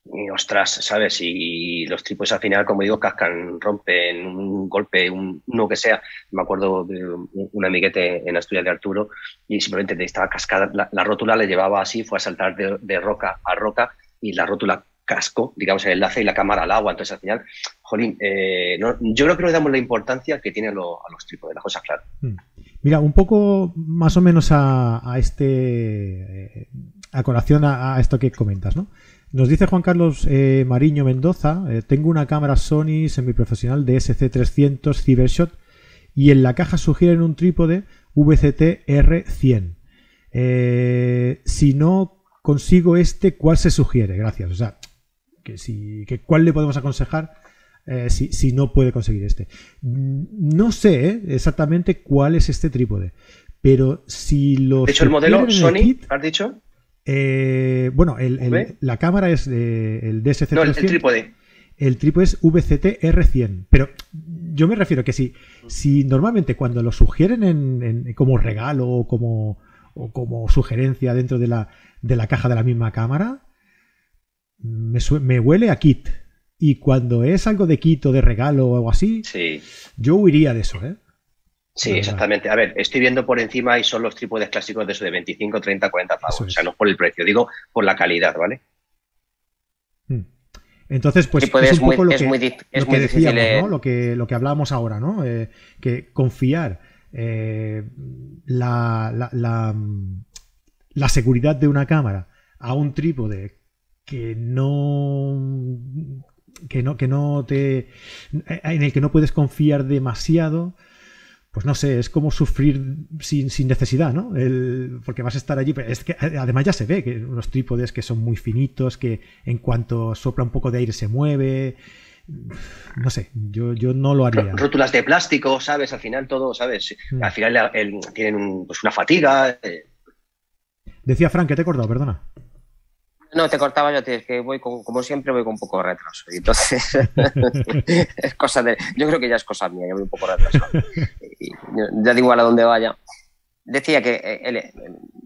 y ostras, ¿sabes? Y los trípodes al final, como digo, cascan, rompen un golpe, un, uno que sea. Me acuerdo de un amiguete en Asturias de Arturo y simplemente estaba cascada. La, rótula le llevaba así, fue a saltar de, roca a roca y la rótula casco, digamos, el enlace y la cámara al agua. Entonces, al final, jolín, eh, yo creo que le damos la importancia que tiene a, los trípodes, la cosa clara. Hmm. Mira, un poco más o menos a, este. Eh, a colación a, esto que comentas, ¿no? Nos dice Juan Carlos eh, Mariño Mendoza, tengo una cámara Sony semiprofesional de SC300 Cybershot y en la caja sugieren un trípode VCT R100. Eh, si no consigo este, ¿cuál se sugiere? Gracias. O sea, que si, que ¿cuál le podemos aconsejar si, no puede conseguir este? Mm, no sé exactamente cuál es este trípode, pero si lo... De hecho, el modelo Sony, ¿has dicho? Eh, bueno, la cámara es el DSC. No, el, trípode. El trípode es VCT R100. Pero yo me refiero que si, si normalmente cuando lo sugieren en, como regalo o como, o como sugerencia dentro de la, de la caja de la misma cámara, me, me, huele a kit. Y cuando es algo de kit o de regalo o algo así, yo huiría de eso, ¿eh? Sí, exactamente. A ver, estoy viendo por encima y son los trípodes clásicos de eso de 25, 30, 40 pavos. O sea, no por el precio, digo por la calidad, ¿vale? Hmm. Entonces, pues es, un poco lo que, decíamos, ¿no? Lo que, lo que hablábamos ahora, ¿no? Eh, que confiar eh, la, la, seguridad de una cámara a un trípode que no que no que no te en el que no puedes confiar demasiado pues no sé, es como sufrir sin, necesidad, ¿no? porque vas a estar allí. Es que además ya se ve que unos trípodes que son muy finitos, que en cuanto sopla un poco de aire se mueve. No sé, yo, yo no lo haría. Rótulas de plástico, ¿sabes? Al final todo, ¿sabes? Mm. Al final tienen pues una fatiga. Eh. Decía Frank, que te he cortado, perdona. No, te cortaba yo, es que voy como siempre, voy con un poco de retraso. Entonces, es cosa de. Yo creo que ya es cosa mía, yo voy un poco retrasado. ya digo a dónde vaya. Decía que eh,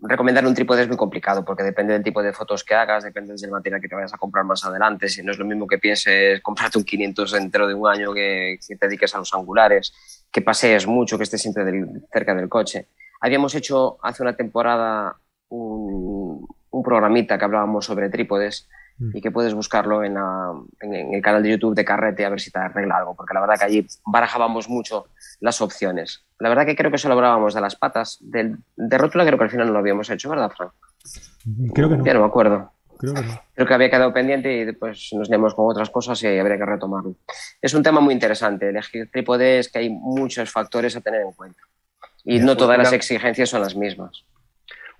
recomendar un trípode es muy complicado porque depende del tipo de fotos que hagas, depende del material que te vayas a comprar más adelante. Si no es lo mismo que pienses comprarte un 500 entero de un año que, te dediques a los angulares, que pasees mucho, que estés siempre cerca del coche. Habíamos hecho hace una temporada un, un programita que hablábamos sobre trípodes mm. y que puedes buscarlo en, el canal de YouTube de Carrete a ver si te arregla algo, porque la verdad que allí barajábamos mucho las opciones. La verdad que creo que solo hablábamos de las patas. Del, de rótula creo que al final no lo habíamos hecho, ¿verdad, Frank? Creo que no. Ya no me acuerdo. Creo que, no. creo que había quedado pendiente y después nos liamos con otras cosas y habría que retomarlo. Es un tema muy interesante. Elegir trípodes que hay muchos factores a tener en cuenta. Y no todas las exigencias son las mismas.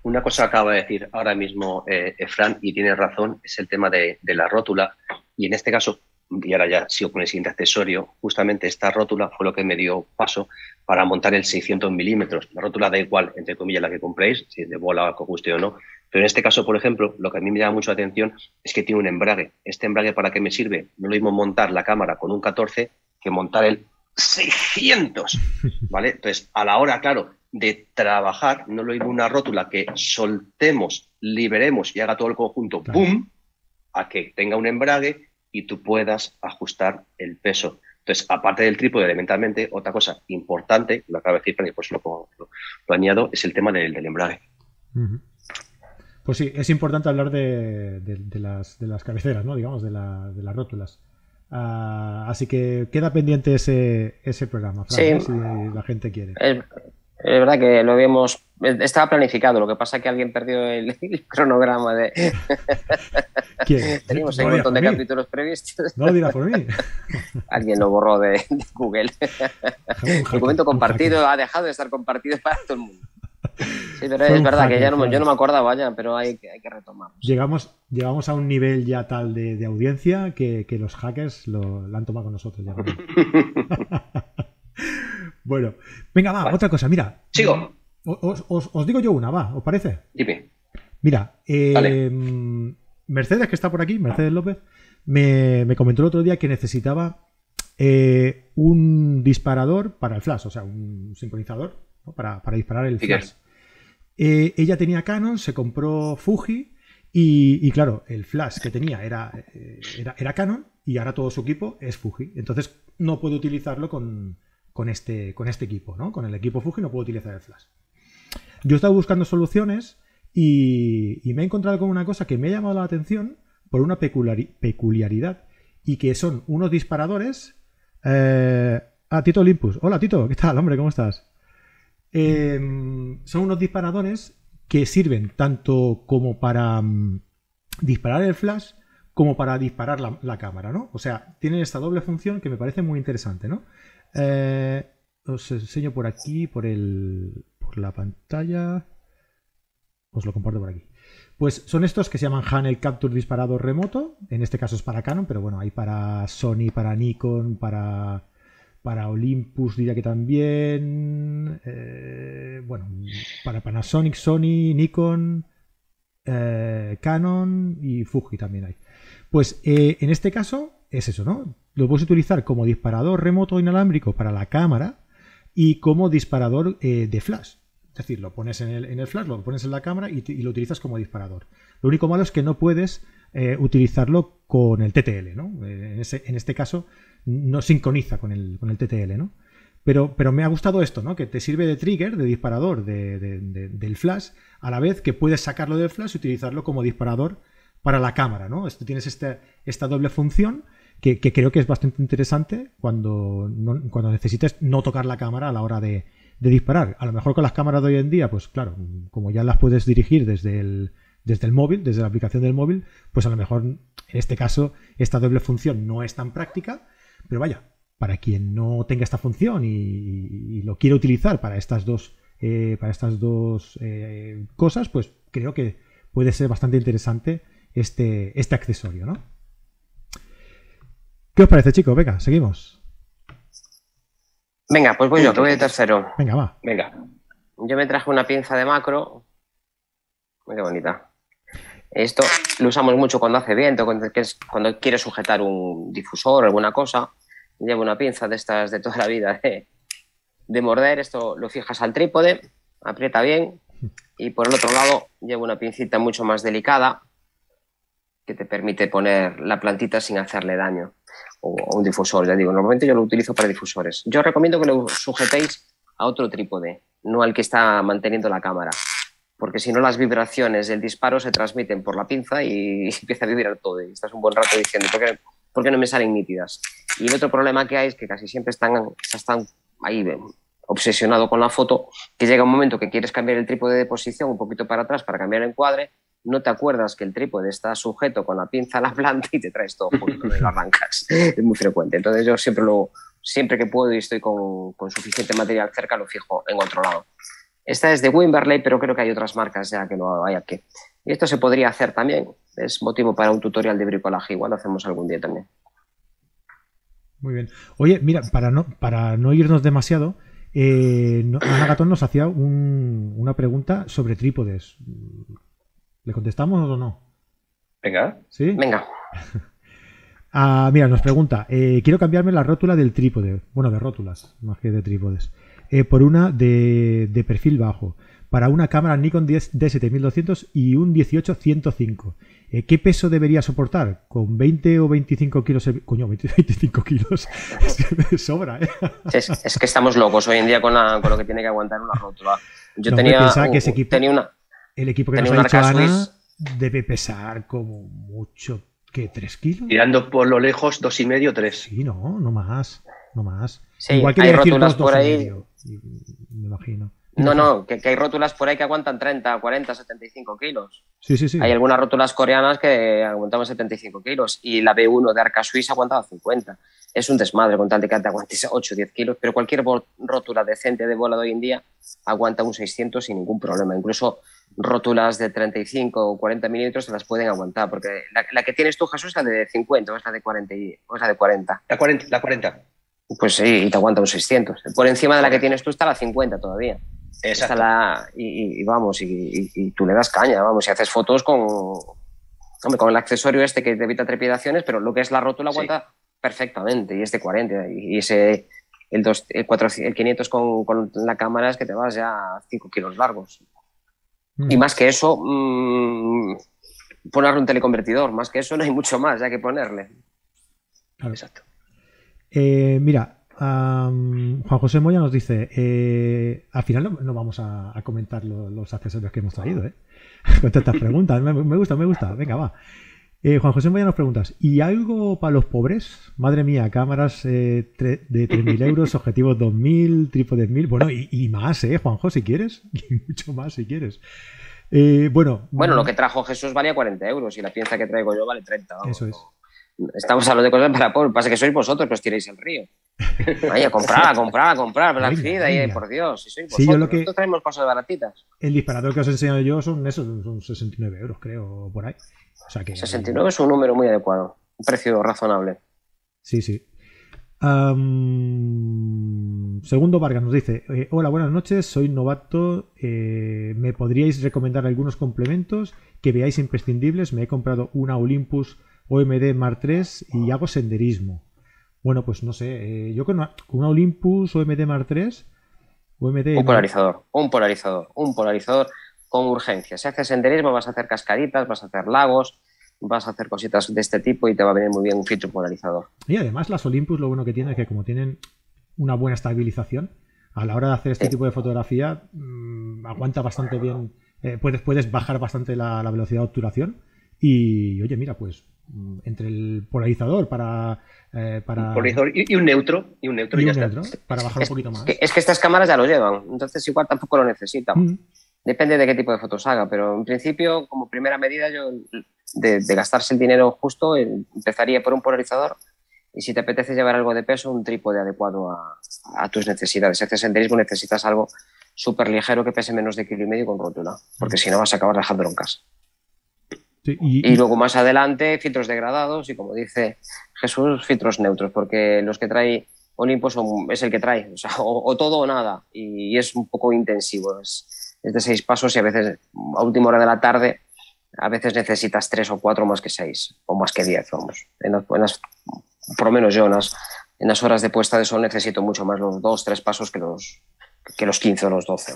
Una cosa acaba de decir ahora mismo eh, Fran, y tiene razón, es el tema de, la rótula. Y en este caso, y ahora ya sigo con el siguiente accesorio, justamente esta rótula fue lo que me dio paso para montar el 600 milímetros. La rótula da igual, entre comillas, la que compréis, si es de bola, con guste o no. Pero en este caso, por ejemplo, lo que a mí me llama mucho la atención es que tiene un embrague. ¿Este embrague para qué me sirve? No lo mismo montar la cámara con un 14 que montar el 600, ¿vale? Entonces, a la hora, claro, de trabajar, no lo mismo una rótula que soltemos, liberemos y haga todo el conjunto, ¡boom!, a que tenga un embrague y tú puedas ajustar el peso. Entonces, aparte del trípode, elementalmente, otra cosa importante, lo acabo de decir, y pues lo, lo, añado, es el tema del, embrague. Pues sí, es importante hablar de, las, de las, cabeceras, ¿no? digamos, de, las rótulas. Ah, así que queda pendiente ese, ese programa, si la gente quiere. Es verdad que lo habíamos. Estaba planificado, lo que pasa es que alguien perdió el, cronograma de. ¿Quién? Teníamos un montón de capítulos previstos. No lo dirá por mí. alguien lo borró de, Google. El documento compartido ha dejado de estar compartido para todo el mundo. Sí, pero es verdad que ya no, yo no me acordaba ya, pero hay, hay que retomarlo. Llegamos, llegamos a un nivel ya tal de, audiencia que, los hackers lo, han tomado con nosotros. Ya. Bueno, venga, va, otra cosa, mira. Sigo. Os, digo yo una, va, ¿os parece? Dime. Mira, eh, Mercedes, que está por aquí, Mercedes López, me, comentó el otro día que necesitaba eh, un disparador para el flash, o sea, un sincronizador para, disparar el flash. Eh, ella tenía Canon, se compró Fuji Y, claro, el flash que tenía era, eh, era, era, Canon y ahora todo su equipo es Fuji. Entonces no puedo utilizarlo con, este, con este equipo, ¿no? Con el equipo Fuji no puedo utilizar el flash. Yo he estado buscando soluciones y, me he encontrado con una cosa que me ha llamado la atención por una peculiaridad y que son unos disparadores. Eh, ah, Tito Olympus. Hola Tito, ¿qué tal, hombre? ¿Cómo estás? Em, son unos disparadores que sirven tanto como para mm, disparar el flash como para disparar la, cámara, ¿no? O sea, tienen esta doble función que me parece muy interesante, ¿no? Eh, os enseño por aquí, por, el, por la pantalla. Os lo comparto por aquí. Pues son estos que se llaman Hanel Capture disparado remoto. En este caso es para Canon, pero bueno, hay para Sony, para Nikon, para para Olympus diría que también. Eh, bueno, para Panasonic, Sony, Nikon, eh, Canon y Fuji también hay. Pues en este caso es eso, ¿no? Lo puedes utilizar como disparador remoto inalámbrico para la cámara y como disparador de flash. Es decir, lo pones en el, flash, lo pones en la cámara y, lo utilizas como disparador. Lo único malo es que no puedes utilizarlo con el TTL, ¿no? En, en este caso no sincroniza con el, con el TTL, ¿no? Pero, pero, me ha gustado esto, ¿no? Que te sirve de trigger, de disparador del flash, a la vez que puedes sacarlo del flash y utilizarlo como disparador para la cámara, ¿no? Esto, tienes este, esta doble función que, creo que es bastante interesante cuando, cuando necesites no tocar la cámara a la hora de, disparar. A lo mejor con las cámaras de hoy en día, pues claro, como ya las puedes dirigir desde el, desde el móvil, desde la aplicación del móvil, pues a lo mejor en este caso esta doble función no es tan práctica pero vaya, para quien no tenga esta función y, lo quiere utilizar para estas dos, eh, para estas dos eh, cosas, pues creo que puede ser bastante interesante este, este accesorio, ¿no? ¿Qué os parece, chicos? Venga, seguimos. Venga, pues voy yo, que voy de tercero. Venga, va. Venga. Yo me traje una pinza de macro. Qué bonita. Esto lo usamos mucho cuando hace viento, cuando, cuando quieres sujetar un difusor o alguna cosa. Llevo una pinza de estas de toda la vida de, morder. Esto lo fijas al trípode, aprieta bien. Y por el otro lado llevo una pincita mucho más delicada que te permite poner la plantita sin hacerle daño. O, un difusor, ya digo. Normalmente yo lo utilizo para difusores. Yo recomiendo que lo sujetéis a otro trípode, no al que está manteniendo la cámara porque si no las vibraciones del disparo se transmiten por la pinza y empieza a vibrar todo. Y estás un buen rato diciendo, ¿por qué, no me salen nítidas? Y el otro problema que hay es que casi siempre están, están ahí obsesionado con la foto, que llega un momento que quieres cambiar el trípode de posición un poquito para atrás para cambiar el encuadre, no te acuerdas que el trípode está sujeto con la pinza a la planta y te traes todo junto y lo arrancas. es muy frecuente. Entonces yo siempre, lo, siempre que puedo y estoy con, con suficiente material cerca, lo fijo en otro lado. Esta es de Wimberley, pero creo que hay otras marcas ya que lo hay aquí. Y esto se podría hacer también. Es motivo para un tutorial de bricolaje. Igual lo hacemos algún día también. Muy bien. Oye, mira, para no, para no irnos demasiado, eh, Ana Gatón nos hacía una pregunta sobre trípodes. ¿Le contestamos o no? Venga. ¿Sí? Venga. ah, mira, nos pregunta, eh, quiero cambiarme la rótula del trípode. Bueno, de rótulas, más que de trípodes. Eh, por una de, perfil bajo, para una cámara Nikon D7200 y un 18105. Eh, ¿Qué peso debería soportar? ¿Con 20 o 25 kilos? Coño, 25 kilos. sobra, ¿eh? Es, que estamos locos hoy en día con, lo que tiene que aguantar una rótula. Yo tenía, que ese equipo, una, el equipo que nos ha dicho Ana debe pesar como mucho que 3 kilos. Tirando por lo lejos, dos y medio, 3. Sí, no, no más, no más. Igual que hay rótulas por ahí me imagino. No, no, que, hay rótulas por ahí que aguantan 30, 40, 75 kilos. Sí, sí, sí. Hay algunas rótulas coreanas que aguantaban 75 kilos y la B1 de Arca Suiza aguantaba 50. Es un desmadre con tal de que te aguantes 8 o 10 kilos, pero cualquier rótula decente de bola de hoy en día aguanta un 600 sin ningún problema. Incluso rótulas de 35 o 40 milímetros se las pueden aguantar, porque la, que tienes tú, Jesús, es la de 50 o es la de 40. o es la de 40. La 40, la 40. Pues sí, y te aguanta un 600. Por encima de la que tienes tú está la 50 todavía. Exacto. La, y, vamos, y, tú le das caña, vamos, y haces fotos con, con el accesorio este que te evita trepidaciones, pero lo que es la rótula aguanta perfectamente, y es de 40. Y ese, el, 2, el, 4, el 500 con, con, la cámara es que te vas ya a 5 kilos largos. Mm. Y más que eso, mmm, ponerle un teleconvertidor. Más que eso no hay mucho más ya que ponerle. Exacto. Eh, mira, Juan José Moya nos dice, eh, al final no, vamos a, comentar los accesorios que hemos traído, ¿eh? Con tantas preguntas. Me, gusta, me gusta. Venga, va. Eh, Juan José Moya nos preguntas, ¿y algo para los pobres? Madre mía, cámaras de 3.000 euros, objetivos 2.000, trípodes 1.000, bueno, y, más, ¿eh, Juanjo, si quieres? Y mucho más, si quieres. bueno, bueno, lo que trajo Jesús valía 40 euros y la pieza que traigo yo vale 30. eso es. Estamos hablando de cosas para pobres. Pasa que sois vosotros que os tiréis el río. Vaya, comprar, comprar, comprar. Black ahí, por Dios. Si sois vosotros. Sí, lo que... Nosotros traemos cosas baratitas. El disparador que os he enseñado yo son esos, son 69 euros, creo, por ahí. O sea que... 69 es un número muy adecuado. Un precio razonable. Sí, sí. Segundo Vargas nos dice: eh, Hola, buenas noches, soy novato. Eh, ¿Me podríais recomendar algunos complementos que veáis imprescindibles? Me he comprado una Olympus OMD Mar 3 y hago senderismo. Bueno, pues no sé, eh, yo con una, Olympus OMD Mar 3, OMD... Un polarizador, un polarizador, un polarizador con urgencia. Si haces senderismo vas a hacer cascaditas, vas a hacer lagos, vas a hacer cositas de este tipo y te va a venir muy bien un filtro polarizador. Y además las Olympus lo bueno que tienen es que como tienen una buena estabilización, a la hora de hacer este tipo de fotografía mm, aguanta bastante bien, eh, puedes, puedes bajar bastante la, la velocidad de obturación y oye, mira, pues Mm, entre el polarizador para, eh, para... Un polarizador y, un neutro y un neutro, y ya para bajar un poquito más es que estas cámaras ya lo llevan entonces igual tampoco lo necesitan mm. Depende de qué tipo de fotos haga pero en principio como primera medida yo de, gastarse el dinero justo empezaría por un polarizador y si te apetece llevar algo de peso un trípode adecuado a, tus necesidades si haces senderismo necesitas algo súper ligero que pese menos de kilo y medio con rótula porque si no vas a acabar dejándolo en casa y, luego más adelante, filtros degradados y como dice Jesús, filtros neutros, porque los que trae Olympus es el que trae, o, todo o nada, y, es un poco intensivo. Es, de seis pasos y a veces a última hora de la tarde, a veces necesitas tres o cuatro más que seis, o más que diez, vamos. En las, por lo menos yo, en las, horas de puesta de sol necesito mucho más los dos, tres pasos que los, que los 15 o los 12.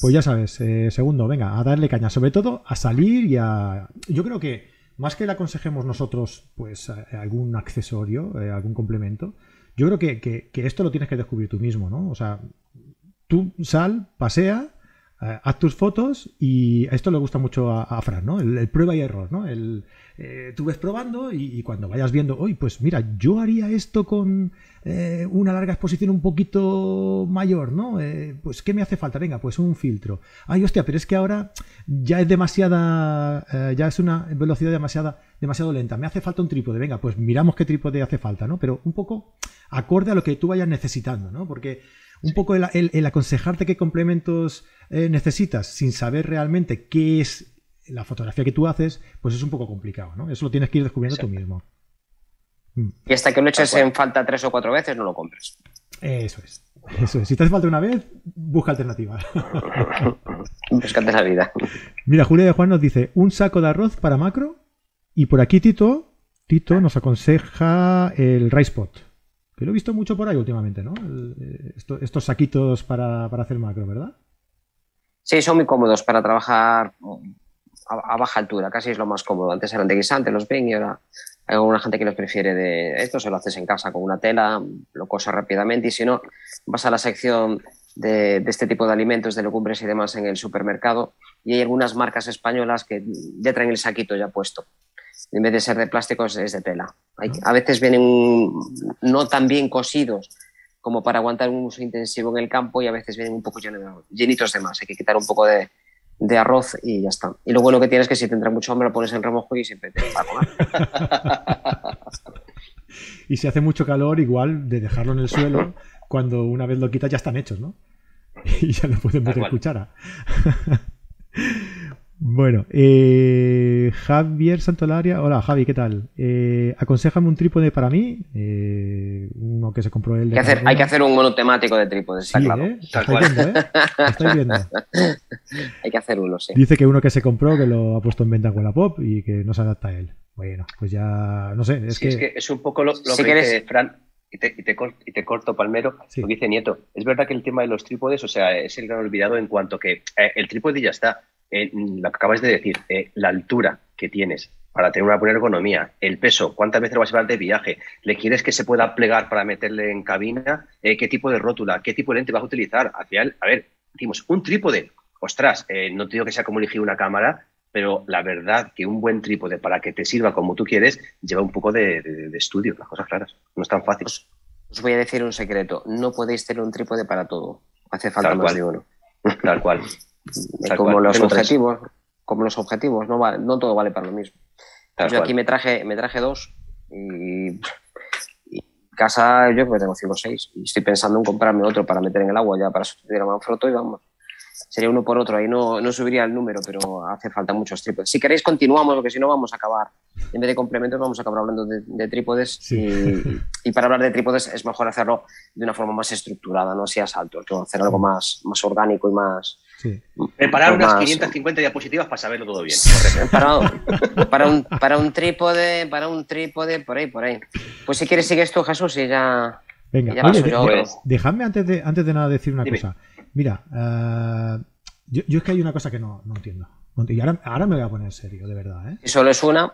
Pues ya sabes, eh, segundo, venga, a darle caña, sobre todo a salir y a... Yo creo que más que le aconsejemos nosotros pues algún accesorio, eh, algún complemento, yo creo que, esto lo tienes que descubrir tú mismo, ¿no? O sea, tú sal, pasea, eh, haz tus fotos y esto le gusta mucho a, Fran, ¿no? El, prueba y error, ¿no? El, tú ves probando y, cuando vayas viendo, hoy pues mira, yo haría esto con eh, una larga exposición un poquito mayor, ¿no? Eh, pues, ¿qué me hace falta? Venga, pues un filtro. Ay, hostia, pero es que ahora ya es demasiada, eh, ya es una velocidad demasiada, demasiado lenta. Me hace falta un trípode. Venga, pues miramos qué trípode hace falta, ¿no? Pero un poco acorde a lo que tú vayas necesitando, ¿no? Porque un poco el, aconsejarte qué complementos necesitas sin saber realmente qué es la fotografía que tú haces, pues es un poco complicado, ¿no? Eso lo tienes que ir descubriendo tú mismo. Mm. Y hasta que lo eches en falta tres o cuatro veces, no lo compres. Eso es. Eso es. Si te hace falta una vez, busca alternativas. Búscate la vida. Mira, Julia de Juan nos dice: un saco de arroz para macro. Y por aquí Tito, Tito nos aconseja el Rice Pot. Que lo he visto mucho por ahí últimamente, ¿no? Eh, estos saquitos para, hacer macro, ¿verdad? Sí, son muy cómodos para trabajar a, baja altura, casi es lo más cómodo. Antes eran de guisante, los ven y ahora hay alguna gente que los prefiere de esto, se lo haces en casa con una tela, lo cosas rápidamente y si no, vas a la sección de, este tipo de alimentos, de legumbres y demás en el supermercado y hay algunas marcas españolas que ya traen el saquito ya puesto. En vez de ser de plástico es de tela. a veces vienen no tan bien cosidos como para aguantar un uso intensivo en el campo y a veces vienen un poco llenitos de más. Hay que quitar un poco de, de arroz y ya está. Y lo bueno que tienes es que si tendrá mucho hambre lo pones en remojo y siempre te va y si hace mucho calor, igual de dejarlo en el suelo, cuando una vez lo quitas ya están hechos, ¿no? Y ya lo pueden meter cuchara. Bueno, eh, Javier Santolaria. Hola, Javi, ¿qué tal? Eh, aconsejame un trípode para mí. Eh, uno que se compró él. Hay que, hacer, hay que hacer un monotemático de trípodes, está claro. ¿eh? viendo, ¿eh? Estáis viendo. hay que hacer uno, sí. Dice que uno que se compró, que lo ha puesto en venta con la pop y que no se adapta a él. Bueno, pues ya. No sé. Es, que... es que es un poco lo, que dice Fran. Y te, y, te y te, corto, Palmero, lo que dice Nieto. Es verdad que el tema de los trípodes, o sea, es el gran olvidado en cuanto que el trípode ya está eh, lo que acabas de decir, eh, la altura que tienes para tener una buena ergonomía, el peso, cuántas veces lo vas a llevar de viaje, le quieres que se pueda plegar para meterle en cabina, eh, qué tipo de rótula, qué tipo de lente vas a utilizar. Al final, a ver, decimos, un trípode, ostras, no te digo que sea como elegir una cámara, pero la verdad que un buen trípode para que te sirva como tú quieres lleva un poco de, estudio, las cosas claras, no es tan fácil. Os voy a decir un secreto, no podéis tener un trípode para todo, hace falta más de uno. Tal cual. como los objetivos, como los objetivos, no, vale, no todo vale para lo mismo. yo aquí me traje, me traje dos y, casa yo que tengo cinco o seis y estoy pensando en comprarme otro para meter en el agua ya para sustituir a Manfrotto y vamos. Sería uno por otro, ahí no, no subiría el número, pero hace falta muchos trípodes. Si queréis continuamos, porque si no vamos a acabar, en vez de complementos vamos a acabar hablando de, trípodes y, para hablar de trípodes es mejor hacerlo de una forma más estructurada, no así a saltos, hacer algo más, más orgánico y más, Preparar unas 550 diapositivas para saberlo todo bien. Para, un, para un trípode, para un trípode, por ahí, por ahí. Pues si quieres sigues tú, Jesús, y ya. Venga, dejadme antes de, antes de nada decir una cosa. Mira, uh, yo, yo, es que hay una cosa que no, no entiendo. Y ahora, ahora, me voy a poner en serio, de verdad. ¿eh? Si solo es una.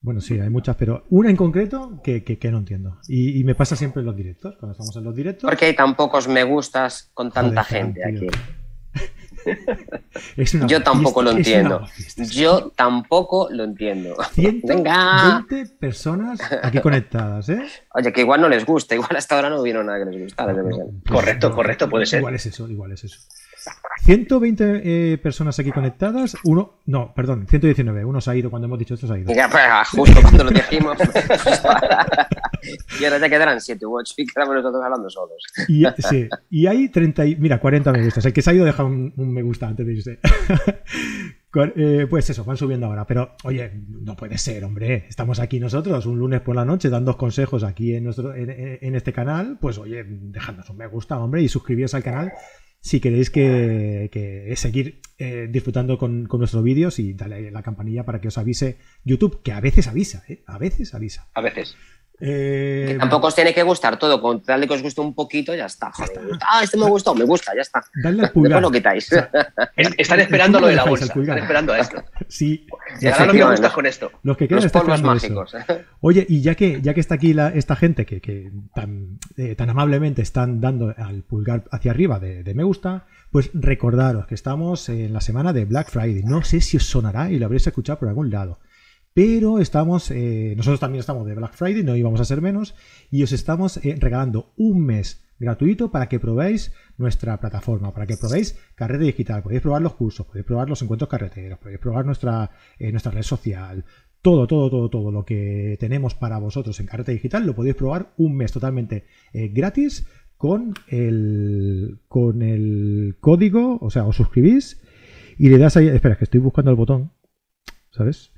Bueno, sí, hay muchas, pero una en concreto que, que, no entiendo. Y, y, me pasa siempre en los directos, cuando estamos en los directos. Porque hay tan pocos me gustas con tanta gente aquí. Yo tampoco lo entiendo. Yo tampoco lo entiendo. 120 personas aquí conectadas, ¿eh? Oye, que igual no les gusta, igual hasta ahora no vieron nada que les gustara. correcto, correcto, puede ser. Igual es eso, igual es eso. 120 eh, personas aquí conectadas, uno, no, perdón, 119, uno se ha ido cuando hemos dicho esto se ha ido. Ya, pues, justo cuando lo dijimos. y ahora ya quedarán 7 u 8 y quedamos nosotros hablando solos. Y, sí, y hay 30, mira, 40 me gustas. El que se ha ido deja un, un me gusta antes de irse. Eh, pues eso, van subiendo ahora. Pero, oye, no puede ser, hombre. Estamos aquí nosotros un lunes por la noche dando consejos aquí en, nuestro, en, este canal. Pues, oye, dejadnos un me gusta, hombre, y suscribiros al canal si queréis que, seguir eh, disfrutando con, nuestros vídeos y dale a la campanilla para que os avise YouTube, que a veces avisa, ¿eh? A veces avisa. A veces. Eh, tampoco os tiene que gustar todo, con tal de que os guste un poquito, ya está. Ah, este me gustó, me gusta, ya está. Dale al pulgar. lo quitáis. están esperando lo de la bolsa. Están esperando a esto. Sí. Y ahora no me gusta con esto. Los que quedan Los mágicos. Oye, y ya que, ya que está aquí esta gente que, tan, eh, tan, amablemente están dando al pulgar hacia arriba de, de me gusta, pues recordaros que estamos en la semana de Black Friday. No sé si os sonará y lo habréis escuchado por algún lado. Pero estamos, eh, nosotros también estamos de Black Friday, no íbamos a ser menos, y os estamos eh, regalando un mes gratuito para que probéis nuestra plataforma, para que probéis Carrete Digital, podéis probar los cursos, podéis probar los encuentros carreteros, podéis probar nuestra, eh, nuestra red social, todo, todo, todo, todo lo que tenemos para vosotros en Carrete Digital lo podéis probar un mes totalmente gratis con el, con el código, o sea, os suscribís y le das ahí, espera, que estoy buscando el botón, ¿sabes?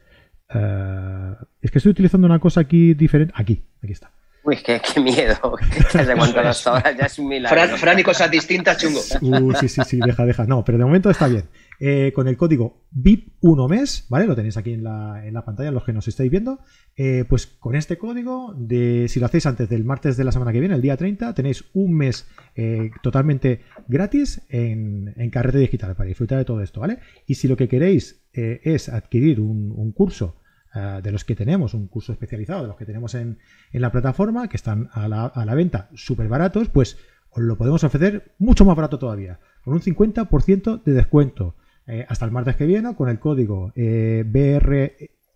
Eh, es que estoy utilizando una cosa aquí diferente. Aquí, aquí está. Uy, qué, qué miedo. ¿Desde cuánto ya es un milagro. Fran, y cosas distintas, chungo. Uh, sí, sí, sí, deja, deja. No, pero de momento está bien. Eh, con el código VIP1 mes, ¿vale? Lo tenéis aquí en la, en la pantalla, los que nos estáis viendo. Eh, pues con este código, de, si lo hacéis antes del martes de la semana que viene, el día 30, tenéis un mes totalmente gratis en, en Carrete Digital para disfrutar de todo esto, ¿vale? Y si lo que queréis es adquirir un, un curso eh, de los que tenemos, un curso especializado de los que tenemos en, la plataforma, que están a la, venta súper baratos, pues os lo podemos ofrecer mucho más barato todavía, con un 50% de descuento. Eh, hasta el martes que viene, con el código eh, BR.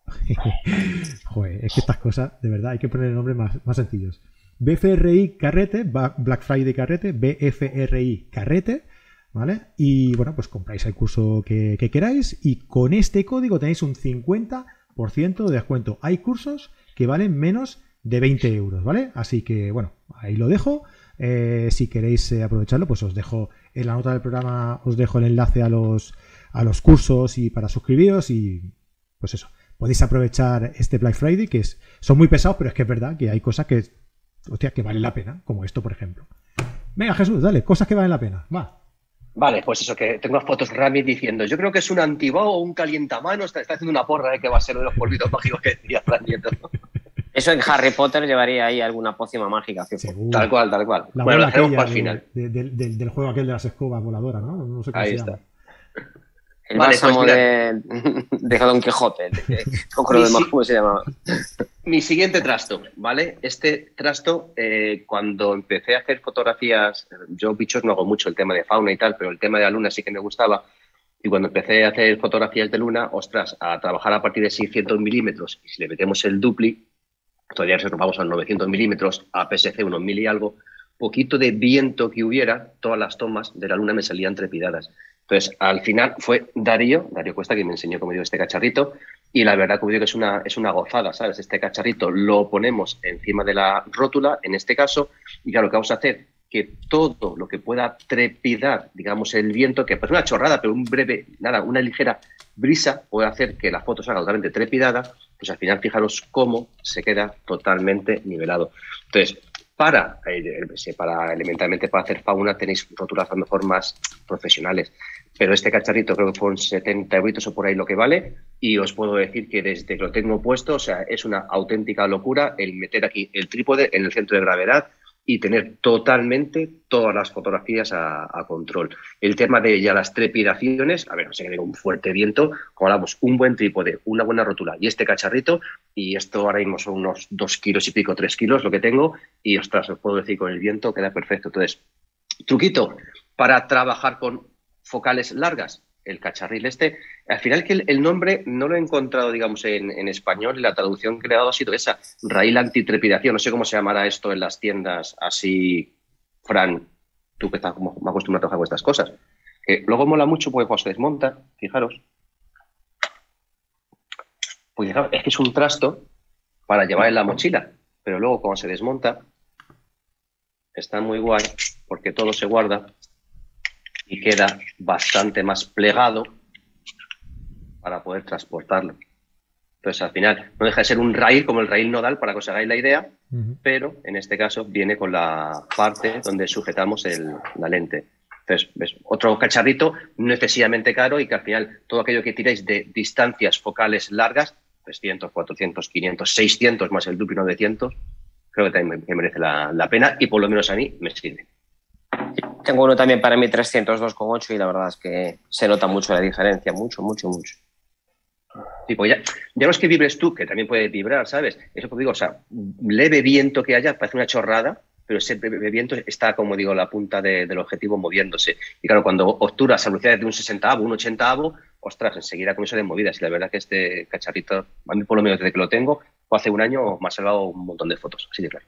Joder, es que estas cosas, de verdad, hay que poner nombres más, más sencillos. BFRI Carrete, Black Friday Carrete, BFRI Carrete, ¿vale? Y bueno, pues compráis el curso que, que, queráis y con este código tenéis un 50% de descuento. Hay cursos que valen menos de 20 euros, ¿vale? Así que, bueno, ahí lo dejo. Eh, si queréis eh, aprovecharlo, pues os dejo en la nota del programa, os dejo el enlace a los, a los cursos y para suscribiros y pues eso, podéis aprovechar este Black Friday, que es, son muy pesados, pero es que es verdad que hay cosas que, hostia, que valen la pena, como esto, por ejemplo. Venga, Jesús, dale, cosas que valen la pena, va. Vale, pues eso, que tengo fotos Rami diciendo, yo creo que es un antibao o un calientamano, está, está haciendo una porra de que va a ser uno de los polvitos mágicos que decía Fran Nieto. Eso en Harry Potter llevaría ahí alguna pócima mágica. Tal cual, tal cual. bueno, lo hacemos para el final. del juego aquel de las escobas voladoras, ¿no? no sé ahí está. El bálsamo pues de, de, Don Quijote. No cómo se llamaba. Mi siguiente trasto, ¿vale? Este trasto, eh, cuando empecé a hacer fotografías, yo bichos no hago mucho el tema de fauna y tal, pero el tema de la luna sí que me gustaba. Y cuando empecé a hacer fotografías de luna, ostras, a trabajar a partir de 600 milímetros, y si le metemos el dupli, todavía nos vamos a 900 milímetros, a PSC unos mil y algo, poquito de viento que hubiera, todas las tomas de la luna me salían trepidadas. Entonces, al final fue Darío, Darío Cuesta, que me enseñó cómo dio este cacharrito, y la verdad, como digo, que es una, es una gozada, ¿sabes? Este cacharrito lo ponemos encima de la rótula, en este caso, y claro, que vamos a hacer que todo lo que pueda trepidar, digamos, el viento, que es una chorrada, pero un breve, nada, una ligera brisa puede hacer que la foto salga totalmente trepidada, pues al final fijaros cómo se queda totalmente nivelado. Entonces, para, eh, para elementalmente para hacer fauna tenéis lo mejor más profesionales, pero este cacharrito creo que fueron 70 euros o por ahí lo que vale. Y os puedo decir que desde que lo tengo puesto, o sea, es una auténtica locura el meter aquí el trípode en el centro de gravedad, y tener totalmente todas las fotografías a, control. El tema de ya las trepidaciones, a ver, no sé que un fuerte viento, como hablamos, un buen trípode, una buena rotura y este cacharrito, y esto ahora mismo son unos dos kilos y pico, tres kilos lo que tengo, y ostras, os puedo decir con el viento queda perfecto. Entonces, truquito para trabajar con focales largas, el cacharril este. Al final que el, nombre no lo he encontrado, digamos, en, español y la traducción que le he dado ha sido esa, raíl antitrepidación. No sé cómo se llamará esto en las tiendas así, Fran, tú que estás como me acostumbrado a trabajar con estas cosas. Que luego mola mucho porque cuando se desmonta, fijaros, pues fijaros, es que es un trasto para llevar en la mochila, pero luego cuando se desmonta, está muy guay porque todo se guarda y queda bastante más plegado para poder transportarlo. Entonces, al final, no deja de ser un rail como el rail nodal para que os hagáis la idea, pero en este caso viene con la parte donde sujetamos la lente. Entonces, ¿ves? otro cacharrito no excesivamente caro y que al final todo aquello que tiráis de distancias focales largas, 300, 400, 500, 600 más el duplo 900, creo que también me merece la, la pena y por lo menos a mí me sirve. Tengo uno también para mi 302,8 y la verdad es que se nota mucho la diferencia, mucho, mucho, mucho. Tipo, ya, ya no es que vibres tú, que también puede vibrar, ¿sabes? Eso pues digo, o sea, leve viento que haya, parece una chorrada, pero ese viento está, como digo, la punta del objetivo moviéndose. Y claro, cuando obturas a velocidades de un 60 un 80 ostras, enseguida eso de movidas. Y la verdad que este cacharrito, a mí por lo menos desde que lo tengo, hace un año me ha salvado un montón de fotos, así de claro.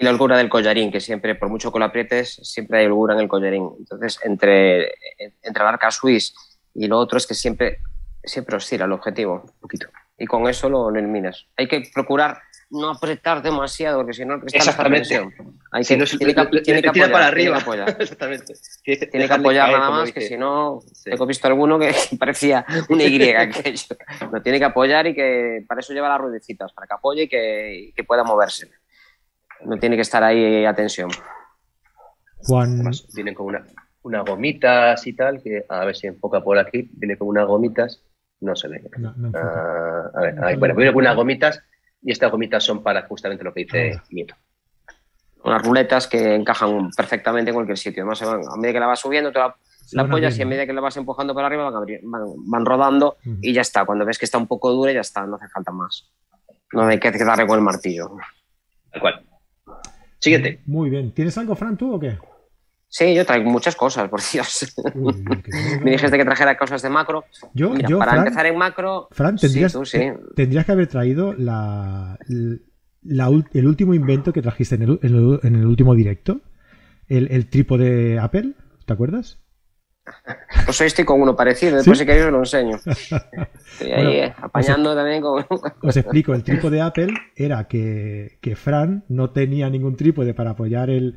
Y la holgura del collarín, que siempre, por mucho que lo aprietes, siempre hay holgura en el collarín. Entonces, entre, entre la arca suisse y lo otro es que siempre, siempre oscila el objetivo un poquito. Y con eso lo, eliminas. Hay que procurar no apretar demasiado, porque si no, está Exactamente. Hay que, tiene, que, tiene que apoyar, para arriba. Tiene que Exactamente. Tiene que apoyar nada más, que si no, he visto alguno que parecía una Y aquello. No, tiene que apoyar y que para eso lleva las ruedecitas, para que apoye y que, y que pueda moverse no tiene que estar ahí a tensión. Juan. vienen con una, unas gomitas y tal, que a ver si enfoca por aquí, viene con unas gomitas, no se ve. Ah, a ver, bueno, viene con unas gomitas y estas gomitas son para justamente lo que dice ah. Nieto. Unas ruletas que encajan perfectamente en cualquier sitio. Además, a medida que la vas subiendo, te la, apoyas y a medida que la vas empujando para arriba van, van, rodando y ya está. Cuando ves que está un poco dura, ya está, no hace falta más. No hay que darle con el martillo. Tal cual. Siguiente. Muy bien. ¿Tienes algo, Fran, tú o qué? Sí, yo traigo muchas cosas, por Dios. Me dijiste que trajera cosas de macro. Yo, para empezar en macro. Fran, tendrías, tendrías que haber traído la, el último invento que trajiste en el, en el, último directo. El, el trípode Apple, ¿te acuerdas? Pues hoy estoy con uno parecido, después si queréis os lo enseño. Estoy ahí eh, apañando también con... Os explico, el trípode de Apple era que, Fran no tenía ningún trípode para apoyar el,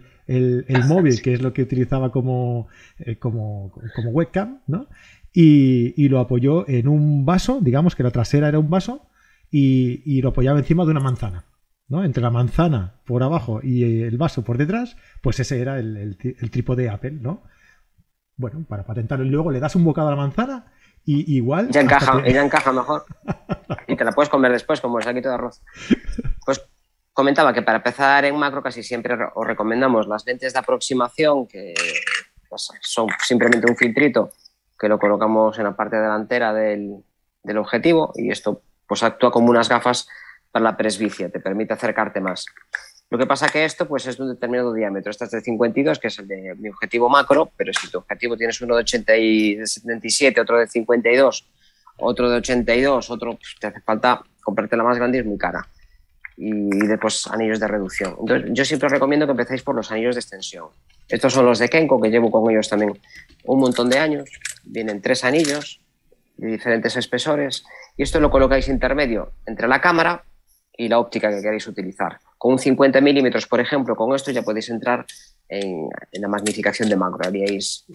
móvil, que es lo que utilizaba como, eh, como, webcam, ¿no? Y, lo apoyó en un vaso, digamos que la trasera era un vaso, y, lo apoyaba encima de una manzana. ¿no? Entre la manzana por abajo y el vaso por detrás, pues ese era el, el trípode Apple, ¿no? Bueno, para patentarlo. Y luego le das un bocado a la manzana y igual... Ya encaja, ella encaja mejor. y te la puedes comer después como el saquito de arroz. Pues comentaba que para empezar en macro casi siempre os recomendamos las lentes de aproximación, que pues, son simplemente un filtrito que lo colocamos en la parte delantera del, del objetivo y esto pues actúa como unas gafas para la presbicia, te permite acercarte más. Lo que pasa que esto pues, es de un determinado diámetro. Este es de 52, que es el de mi objetivo macro, pero si tu objetivo tienes uno de, 80 y de 77, otro de 52, otro de 82, otro pues, te hace falta comprarte la más grande y es muy cara. Y después anillos de reducción. Entonces, yo siempre os recomiendo que empecéis por los anillos de extensión. Estos son los de Kenko, que llevo con ellos también un montón de años. Vienen tres anillos de diferentes espesores y esto lo colocáis intermedio entre la cámara y la óptica que queréis utilizar. Con un 50 milímetros, por ejemplo, con esto ya podéis entrar en, la magnificación de macro. Haríais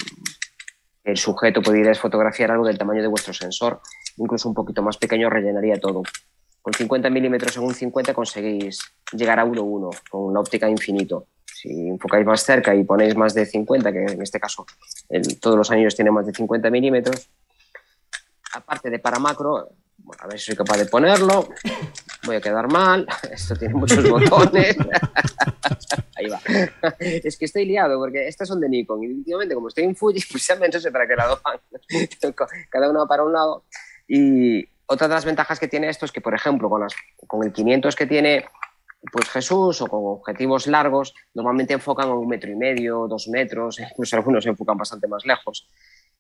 el sujeto, podríais fotografiar algo del tamaño de vuestro sensor, incluso un poquito más pequeño rellenaría todo. Con 50 milímetros en un 50 conseguís llegar a 1.1 con la óptica infinito. Si enfocáis más cerca y ponéis más de 50, que en este caso todos los anillos tienen más de 50 milímetros, aparte de para macro, a ver si soy capaz de ponerlo. Voy a quedar mal. Esto tiene muchos botones. Ahí va. Es que estoy liado porque estas son de Nikon y últimamente como estoy en Fuji, pues no sé para qué lado van. Cada uno para un lado. Y otra de las ventajas que tiene esto es que, por ejemplo, con, las, con el 500 que tiene pues Jesús o con objetivos largos, normalmente enfocan a un metro y medio, dos metros, incluso algunos enfocan bastante más lejos.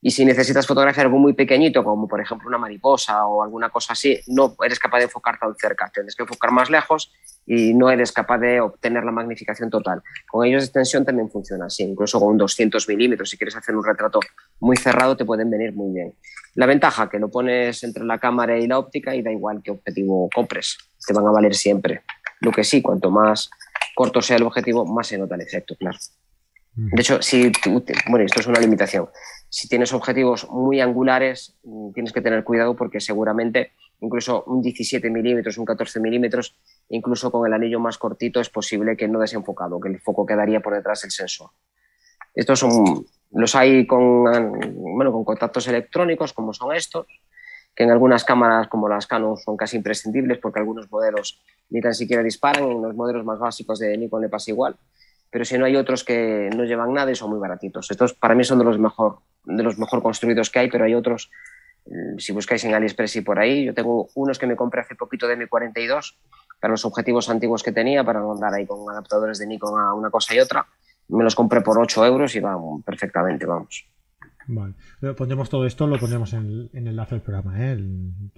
Y si necesitas fotografiar algo muy pequeñito, como por ejemplo una mariposa o alguna cosa así, no eres capaz de enfocar tan cerca, tienes que enfocar más lejos y no eres capaz de obtener la magnificación total. Con ellos de extensión también funciona así, incluso con 200 milímetros, si quieres hacer un retrato muy cerrado te pueden venir muy bien. La ventaja que lo pones entre la cámara y la óptica y da igual qué objetivo compres, te van a valer siempre. Lo que sí, cuanto más corto sea el objetivo, más se nota el efecto, claro. De hecho, si bueno, esto es una limitación. Si tienes objetivos muy angulares, mm, tienes que tener cuidado porque seguramente incluso un 17 milímetros, un 14 milímetros, incluso con el anillo más cortito es posible que no desenfocado, que el foco quedaría por detrás del sensor. Estos son, los hay con, bueno, con contactos electrónicos, como son estos, que en algunas cámaras como las Canon son casi imprescindibles porque algunos modelos ni tan siquiera disparan, en los modelos más básicos de Nikon le pasa igual pero si no hay otros que no llevan nada y son muy baratitos. Estos para mí son de los mejor, de los mejor construidos que hay, pero hay otros, mm, si buscáis en AliExpress y por ahí, yo tengo unos que me compré hace poquito de mi 42 para los objetivos antiguos que tenía, para no andar ahí con adaptadores de Nikon a una cosa y otra. Me los compré por 8 euros y van perfectamente, vamos. Vale. Pondremos todo esto, lo pondremos en, el enlace del programa, ¿eh?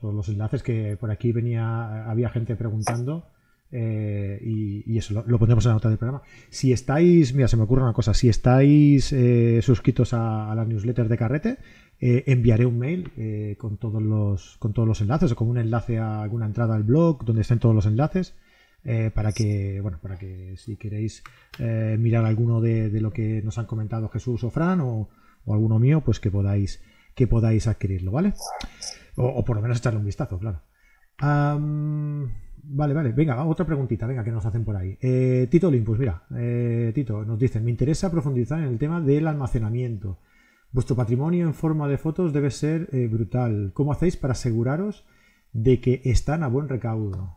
todos los enlaces que por aquí venía, había gente preguntando. Eh, y, eso lo, pondremos en la nota del programa. Si estáis, mira, se me ocurre una cosa, si estáis eh, suscritos a, la newsletter de Carrete, eh, enviaré un mail con, todos los, con todos los enlaces o con un enlace a alguna entrada al blog donde estén todos los enlaces. para que bueno para que si queréis mirar alguno de, lo que nos han comentado Jesús o Fran o, alguno mío pues que podáis que podáis adquirirlo vale o, por lo menos echarle un vistazo claro Vale, vale. Venga, otra preguntita, venga, que nos hacen por ahí. Eh, Tito Olympus, mira, eh, Tito, nos dicen, me interesa profundizar en el tema del almacenamiento. Vuestro patrimonio en forma de fotos debe ser eh, brutal. ¿Cómo hacéis para aseguraros de que están a buen recaudo?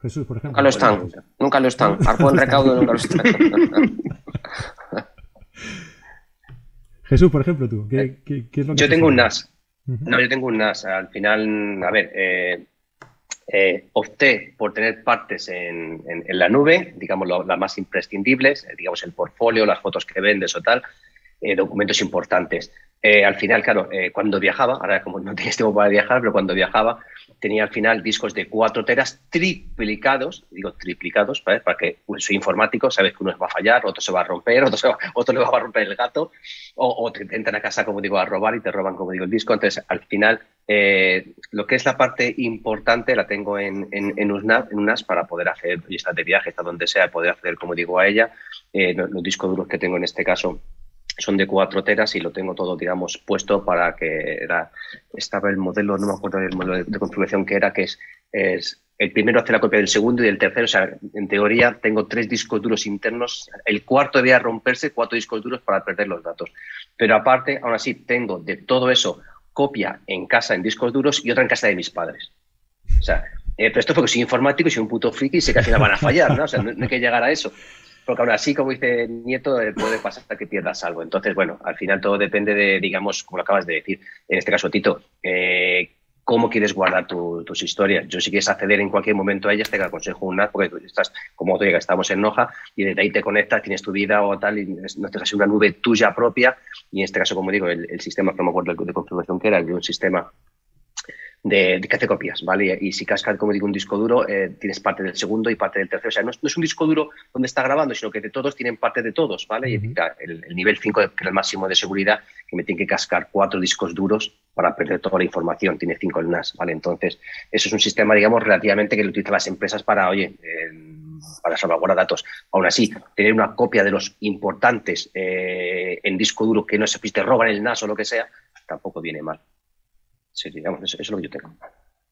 Jesús, por ejemplo. Nunca lo están, nunca lo están. A buen recaudo nunca lo están. Jesús, por ejemplo, tú, ¿qué, es lo que Yo tengo un NAS. No, yo tengo un NAS. Al final, a ver, eh, eh, opté por tener partes en, la nube, digamos las más imprescindibles, eh, digamos el portfolio, las fotos que vendes o tal, eh, documentos importantes. al final, claro, cuando viajaba, ahora como no tienes tiempo para viajar, pero cuando viajaba tenía al final discos de 4 teras triplicados, digo triplicados, para que soy informático, sabes que uno va a fallar, otro se va a romper, otro, se va, otro le va a romper el gato, o, te entran a casa, como digo, a robar y te roban, como digo, el disco. Entonces, al final, eh, lo que es la parte importante la tengo en, en, en, UNAS, para poder hacer listas de viaje, hasta donde sea, poder acceder, como digo, a ella. Eh, los discos duros que tengo en este caso son de cuatro teras y lo tengo todo, digamos, puesto para que era, estaba el modelo, no me acuerdo del modelo de, configuración que era, que es, es, el primero hace la copia del segundo y del tercero, o sea, en teoría tengo tres discos duros internos, el cuarto debía romperse, cuatro discos duros para perder los datos. Pero aparte, aún así, tengo de todo eso copia en casa en discos duros y otra en casa de mis padres. O sea, eh, pero esto porque soy informático y soy un puto friki y sé que al final van a fallar, ¿no? O sea, no hay que llegar a eso. Porque aún así, como dice Nieto, eh, puede pasar que pierdas algo. Entonces, bueno, al final todo depende de, digamos, como lo acabas de decir, en este caso, Tito, eh, cómo quieres guardar tus historias. Yo si quieres acceder en cualquier momento a ellas, te aconsejo un NAS, porque estás, como tú digas, estamos en Noja y desde ahí te conectas, tienes tu vida o tal, y no te hace una nube tuya propia. Y en este caso, como digo, el, sistema, no me acuerdo de confirmación que era, un sistema de, que hace copias, ¿vale? Y, si cascas, como digo, un disco duro, eh, tienes parte del segundo y parte del tercero. O sea, no es, un disco duro donde está grabando, sino que de todos tienen parte de todos, ¿vale? Y el, nivel 5, que es el máximo de seguridad, que me tiene que cascar cuatro discos duros para perder toda la información, tiene cinco el NAS, ¿vale? Entonces, eso es un sistema, digamos, relativamente que lo utilizan las empresas para, oye, para salvaguardar datos. Aún así, tener una copia de los importantes eh, en disco duro que no se te roban el NAS o lo que sea, tampoco viene mal. Sí, digamos, eso, es lo que yo tengo.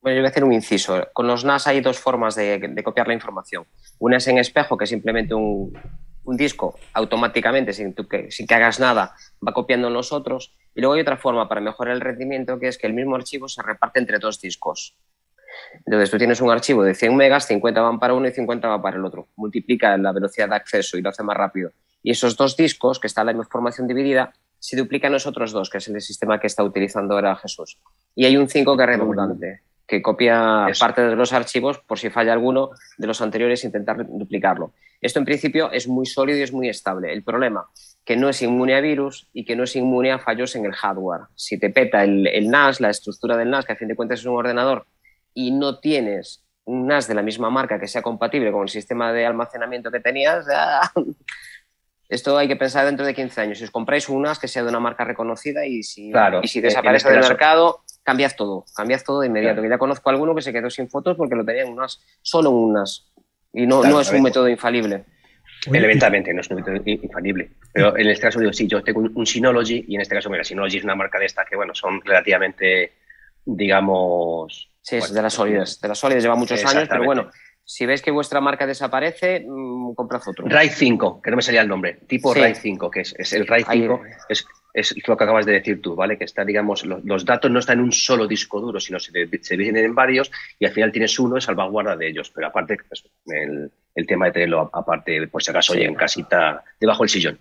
Bueno, yo voy a hacer un inciso. Con los NAS hay dos formas de, copiar la información. Una es en espejo, que es simplemente un, disco automáticamente, sin, que, sin que hagas nada, va copiando en los otros. Y luego hay otra forma para mejorar el rendimiento, que es que el mismo archivo se reparte entre dos discos. Entonces tú tienes un archivo de 100 megas, 50 van para uno y 50 van para el otro. Multiplica la velocidad de acceso y lo hace más rápido. Y esos dos discos, que está la información dividida, se duplican los otros dos, que es el sistema que está utilizando ahora Jesús. Y hay un 5 que es redundante, que copia parte de los archivos por si falla alguno de los anteriores e intentar duplicarlo. Esto en principio es muy sólido y es muy estable. El problema que no es inmune a virus y que no es inmune a fallos en el hardware. Si te peta el, el NAS, la estructura del NAS, que a fin de cuentas es un ordenador, y no tienes un NAS de la misma marca que sea compatible con el sistema de almacenamiento que tenías, Esto hay que pensar dentro de 15 años. Si os compráis unas que sea de una marca reconocida y si, y si desaparece del mercado, cambiad todo, cambiad todo de inmediato. ya conozco a alguno que se quedó sin fotos porque lo tenían unas, solo unas. Y no, no es un método infalible. Elementalmente, no es un método infalible. Pero en este caso digo, sí, yo tengo un, Synology y en este caso, mira, Synology es una marca de esta que, bueno, son relativamente, digamos... Sí, es de las sólidas. De las sólidas lleva muchos años, pero bueno, si ves que vuestra marca desaparece, mm, comprad otro. RAID 5, que no me salía el nombre, tipo RAID 5, que es, el RAID 5, es, lo que acabas de decir tú, ¿vale? Que está, digamos, los, datos no están en un solo disco duro, sino se, se vienen en varios y al final tienes uno y salvaguarda de ellos. Pero aparte, pues, el, tema de tenerlo aparte, por si acaso, oye, en casita, debajo del sillón.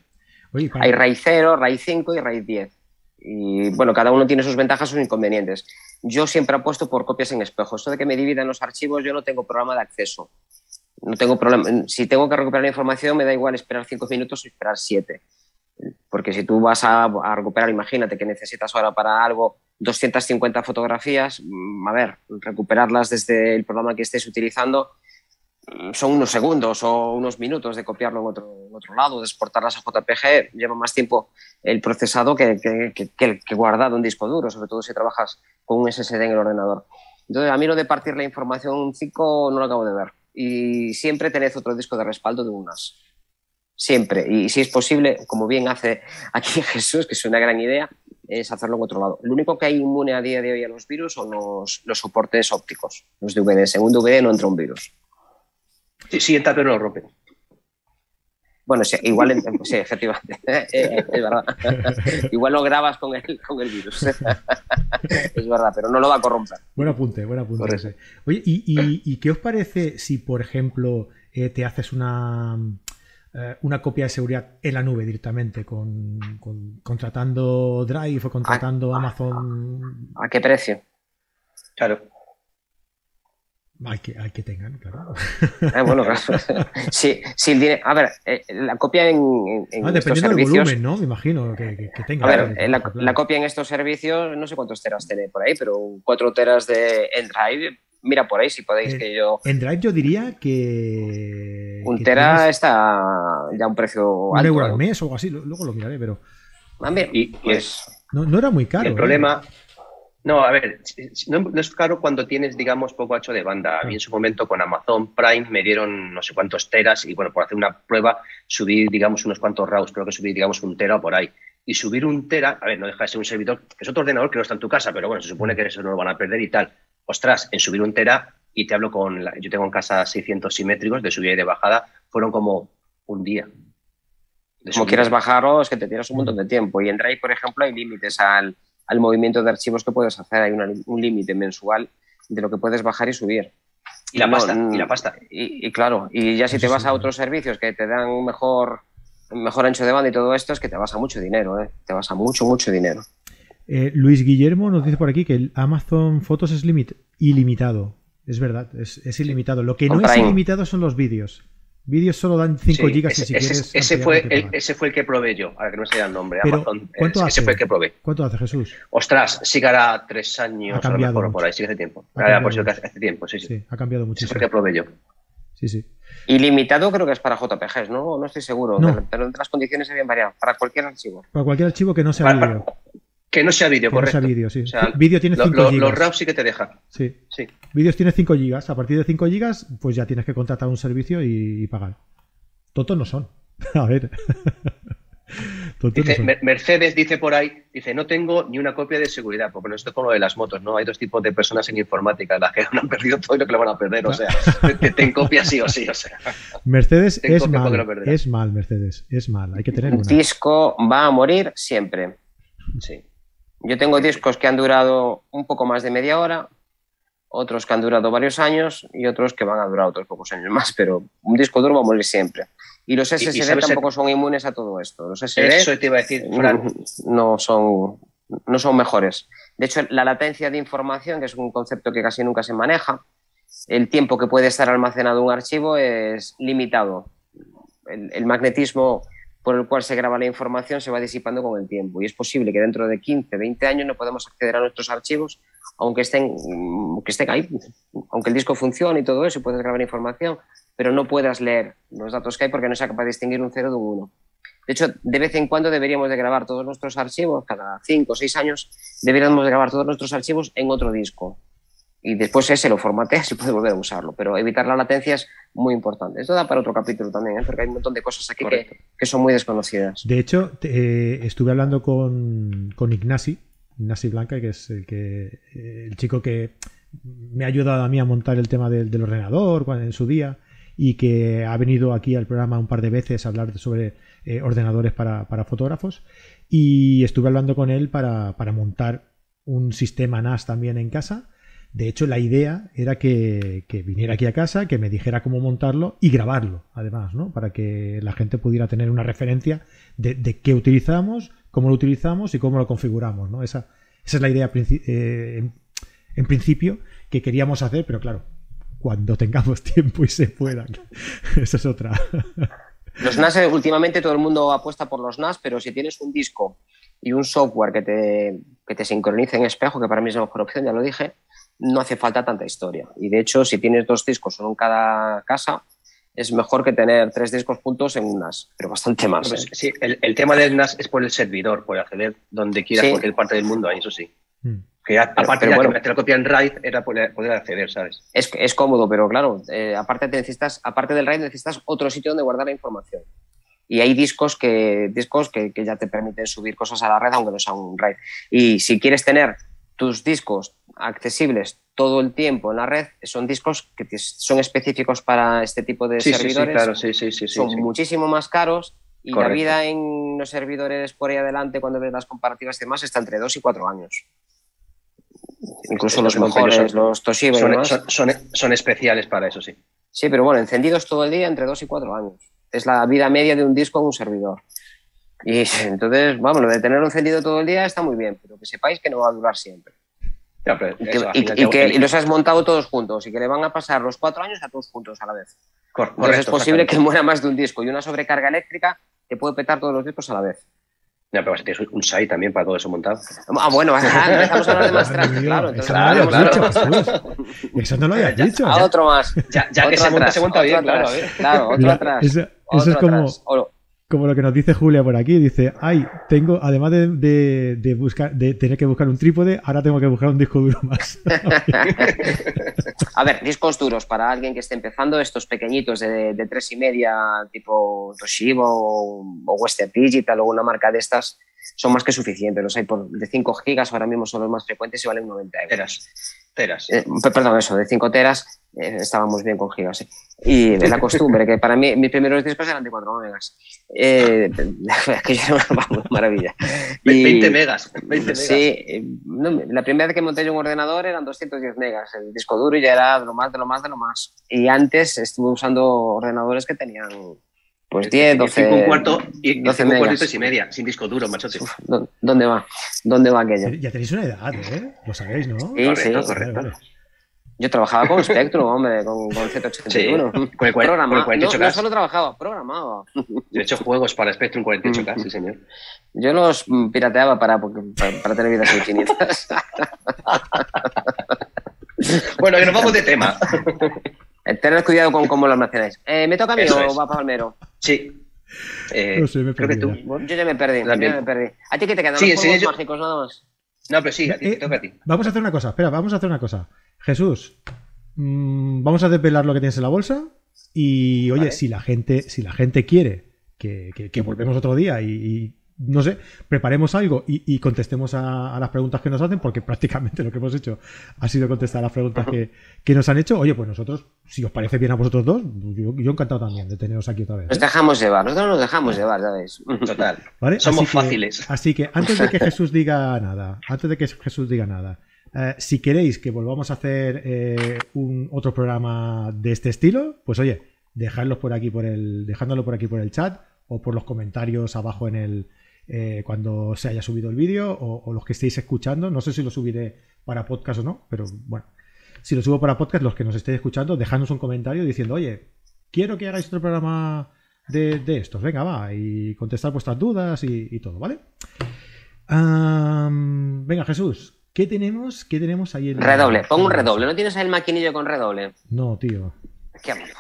Hay RAID 0, RAID 5 y RAID 10. Y bueno, cada uno tiene sus ventajas, sus inconvenientes. Yo siempre apuesto por copias en espejo. Esto de que me dividan los archivos, yo no tengo programa de acceso. No tengo problema. Si tengo que recuperar la información, me da igual esperar cinco minutos o esperar siete. Porque si tú vas a, recuperar, imagínate que necesitas ahora para algo 250 fotografías, mm, a ver, recuperarlas desde el programa que estés utilizando son unos segundos o unos minutos de copiarlo en otro, otro lado, de exportarlas a JPG, lleva más tiempo el procesado que, que, que, guardado en disco duro, sobre todo si trabajas con un SSD en el ordenador. Entonces, a mí lo de partir la información 5 no lo acabo de ver. Y siempre tenés otro disco de respaldo de unas. Siempre. Y si es posible, como bien hace aquí Jesús, que es una gran idea, es hacerlo en otro lado. Lo único que hay inmune a día de hoy a los virus son los, los soportes ópticos, los DVDs. En un DVD no entra un virus. Sí, sí, entra pero no lo rompe. Bueno, sí, igual, sí, efectivamente, eh, eh, es verdad. igual lo grabas con el, con el virus. es verdad, pero no lo va a corromper. Buen apunte, buen apunte. Oye, ¿y, qué os parece si, por ejemplo, eh, te haces una, una copia de seguridad en la nube directamente, con, contratando Drive o contratando Amazon? ¿A qué precio? Claro. Hay que, hay que tengan, claro. Ah, bueno, claro. sí, sí, a ver, eh, la copia en, en ah, dependiendo del volumen, ¿no? Me imagino que, que, tenga. A ver, eh, la, copia en estos servicios, no sé cuántos teras tiene por ahí, pero cuatro teras de Endrive, mira por ahí si podéis eh, que yo... En Drive yo diría que... Un tera está ya a un precio un alto. Un euro al mes o algo así, luego lo miraré, pero... Ah, y, pues... no, no, era muy caro. El problema... No, a ver, no, es caro cuando tienes, digamos, poco hecho de banda. A mí en su momento con Amazon Prime me dieron no sé cuántos teras y, bueno, por hacer una prueba subí, digamos, unos cuantos RAWs, creo que subí, digamos, un tera o por ahí. Y subir un tera, a ver, no deja de ser un servidor, que es otro ordenador que no está en tu casa, pero bueno, se supone que eso no lo van a perder y tal. Ostras, en subir un tera, y te hablo con, yo tengo en casa 600 simétricos de subida y de bajada, fueron como un día. Como quieras bajarlo, es que te tienes un montón de tiempo. Y en Drive, por ejemplo, hay límites al al movimiento de archivos que puedes hacer. Hay un límite mensual de lo que puedes bajar y subir. Y la pasta, y la pasta. Y, claro, y ya si te vas a otros servicios que te dan un mejor, mejor ancho de banda y todo esto, es que te vas a mucho dinero, ¿eh? Te vas a mucho, mucho dinero. Eh, Luis Guillermo nos dice por aquí que el Amazon Fotos es ilimitado. Es verdad, es, ilimitado. Lo que no es ilimitado son los vídeos. Vídeos solo dan 5 gigas ese, si quieres. Ese fue, el, ese fue el que probé yo, ahora que no sé el nombre. Amazon, ¿cuánto ese, fue el que probé. ¿Cuánto hace Jesús? Ostras, sí que hará tres años ha cambiado por, por ahí, sí hace tiempo. hace tiempo, sí, sí. ha cambiado muchísimo. Ese fue el que probé yo. Sí, sí. Ilimitado creo que es para JPGs, ¿no? No estoy seguro, pero las condiciones habían variado. Para cualquier archivo. Para cualquier archivo que no sea vídeo. Que no sea vídeo, correcto. No sea vídeo, sí. O sea, vídeo tiene 5 GB. Los RAW sí que te dejan. Sí. sí. Vídeos tiene 5 GB. A partir de 5 GB, pues ya tienes que contratar un servicio y, pagar. Totos no son. A ver. Mercedes dice por ahí, dice, no tengo ni una copia de seguridad, porque no estoy con lo de las motos, ¿no? Hay dos tipos de personas en informática, las que han perdido todo y lo que lo van a perder, o sea, te, ten copia sí o sí, o sea. Mercedes es mal, es mal, Mercedes, es mal, hay que tener Un disco va a morir siempre. Sí. Yo tengo discos que han durado un poco más de media hora, otros que han durado varios años y otros que van a durar otros pocos años más, pero un disco duro va a morir siempre. Y los SSD tampoco son inmunes a todo esto. Los SSD Eso te iba a decir, No son, no son mejores. De hecho, la latencia de información, que es un concepto que casi nunca se maneja, el tiempo que puede estar almacenado un archivo es limitado. el magnetismo por el cual se graba la información se va disipando con el tiempo y es posible que dentro de 15, 20 años no podamos acceder a nuestros archivos aunque estén, que estén ahí, aunque el disco funcione y todo eso y puedes grabar información, pero no puedas leer los datos que hay porque no sea capaz de distinguir un 0 de un 1. De hecho, de vez en cuando deberíamos de grabar todos nuestros archivos, cada 5 o 6 años, deberíamos de grabar todos nuestros archivos en otro disco y después ese lo formateas y puedes volver a usarlo. Pero evitar la latencia es muy importante. Esto da para otro capítulo también, ¿eh? porque hay un montón de cosas aquí que, son muy desconocidas. De hecho, eh, estuve hablando con, con Ignasi, Ignasi Blanca, que es el, que, eh, el chico que me ha ayudado a mí a montar el tema del, ordenador en su día y que ha venido aquí al programa un par de veces a hablar sobre ordenadores para, para, fotógrafos. Y estuve hablando con él para, para montar un sistema NAS también en casa de hecho, la idea era que, viniera aquí a casa, que me dijera cómo montarlo y grabarlo, además, ¿no? Para que la gente pudiera tener una referencia de, qué utilizamos, cómo lo utilizamos y cómo lo configuramos, ¿no? Esa, esa es la idea eh, en, principio que queríamos hacer, pero claro, cuando tengamos tiempo y se pueda. Esa es otra. Los NAS, eh, últimamente todo el mundo apuesta por los NAS, pero si tienes un disco y un software que te, que te sincronice en espejo, que para mí es la mejor opción, ya lo dije, no hace falta tanta historia. Y de hecho, si tienes dos discos solo en cada casa, es mejor que tener tres discos juntos en un NAS, pero bastante más. ¿eh? Sí, el, tema del NAS es por el servidor, por acceder donde quieras, cualquier parte del mundo, eso sí. Hmm. Que aparte de meter la copia en RAID era poder, acceder, ¿sabes? Es, es cómodo, pero claro, eh, aparte, necesitas, aparte del RAID necesitas otro sitio donde guardar la información. Y hay discos que, discos que, que ya te permiten subir cosas a la red, aunque no sea un RAID. Y si quieres tener tus discos accesibles todo el tiempo en la red son discos que son específicos para este tipo de servidores. Sí, sí, sí, son muchísimo más caros y la vida en los servidores por ahí adelante, cuando ves las comparativas y demás, está entre 2 y 4 años. Incluso los mejores, los Toshiba son, son, especiales para eso, sí. Sí, pero bueno, encendidos todo el día entre 2 y 4 años. Es la vida media de un disco en un servidor. Y entonces, vamos, lo de tenerlo encendido todo el día está muy bien, pero que sepáis que no va a durar siempre y, que, los has montado todos juntos y que le van a pasar los cuatro años a todos juntos a la vez. Entonces es posible que muera más de un disco y una sobrecarga eléctrica te puede petar todos los discos a la vez. Ya, pero si tienes un SAI también para todo eso montado. Ah, bueno, empezamos a hablar de más claro. Eso, claro, claro. Dicho, eso no lo habías dicho. A otro más. Ya, ya que se monta, se monta bien, claro. Claro, otro atrás. Eso, eso es como como lo que nos dice Julia por aquí, dice, ay, tengo, además de, buscar, de tener que buscar un trípode, ahora tengo que buscar un disco duro más. a ver, discos duros para alguien que esté empezando, estos pequeñitos de, tres y media, tipo Toshiba o, Western Digital o una marca de estas, son más que suficientes. Los hay por de 5 gigas, ahora mismo son los más frecuentes y valen 90 euros. Teras. Eh, perdón, eso, de 5 teras eh, estábamos bien con gigas. ¿eh? Y de la costumbre, que para mí mis primeros discos eran de 4 megas. Eh, que yo era una maravilla. Y, 20 megas. 20 megas. Sí, no, la primera vez que monté yo un ordenador eran 210 megas. El disco duro ya era de lo más, de lo más, de lo más. Y antes estuve usando ordenadores que tenían pues 10, 12. 5 un cuarto y 12 cuartitos y media, sin disco duro, machote. Uf, ¿Dónde va? ¿Dónde va aquello? Ya tenéis una edad, ¿eh? Lo sabéis, ¿no? Sí, correcto, sí. correcto. Vale, vale. Yo trabajaba con Spectrum, hombre, con, con Z81. Sí, con el, Programaba. con el no, 48K. no solo trabajaba, programaba. De hecho, juegos para Spectrum Mm. 48K, sí, señor. Yo los pirateaba para, para, para tener vidas infinitas. Bueno, que nos vamos de tema. Tened cuidado con cómo lo almacenáis. Eh, ¿Me toca a mí Eso o es. va Palmero? Sí. Eh, No sé, me he creo que tú. Yo ya me perdí. Yo ya me perdí. ¿A ti qué te quedan? Sí, los sí, yo- mágicos nada más? No, pero sí, a ti, Eh, te toca a ti. Vamos a hacer una cosa, espera, vamos a hacer una cosa. Jesús, mm, vamos a desvelar lo que tienes en la bolsa y oye, Vale. si la gente, si la gente quiere que, que- que volvemos otro día y, y, no sé, preparemos algo y, y contestemos a, a las preguntas que nos hacen, porque prácticamente lo que hemos hecho ha sido contestar a las preguntas que, que nos han hecho. Oye, pues nosotros, si os parece bien a vosotros dos, yo, yo encantado también de teneros aquí otra vez. Nos ¿eh? dejamos llevar. Nosotros nos dejamos llevar, ¿sabéis? Total. ¿Vale? Somos Así que- fáciles. Así que antes de que Jesús diga nada, antes de que Jesús diga nada, eh, si queréis que volvamos a hacer eh, un otro programa de este estilo, pues oye, dejadlos por aquí por el, dejándolo por aquí por el chat o por los comentarios abajo en el eh, cuando se haya subido el vídeo o, o los que estéis escuchando. No sé si lo subiré para podcast o no, pero bueno, si lo subo para podcast, los que nos estéis escuchando, dejadnos un comentario diciendo, oye, quiero que hagáis otro programa de, de estos. Venga, va, y contestar vuestras dudas y, y todo, ¿vale? Venga, Jesús, ¿qué tenemos? ¿Qué tenemos ahí en Redoble. Pon un redoble. ¿No tienes ahí el maquinillo con redoble? No, tío.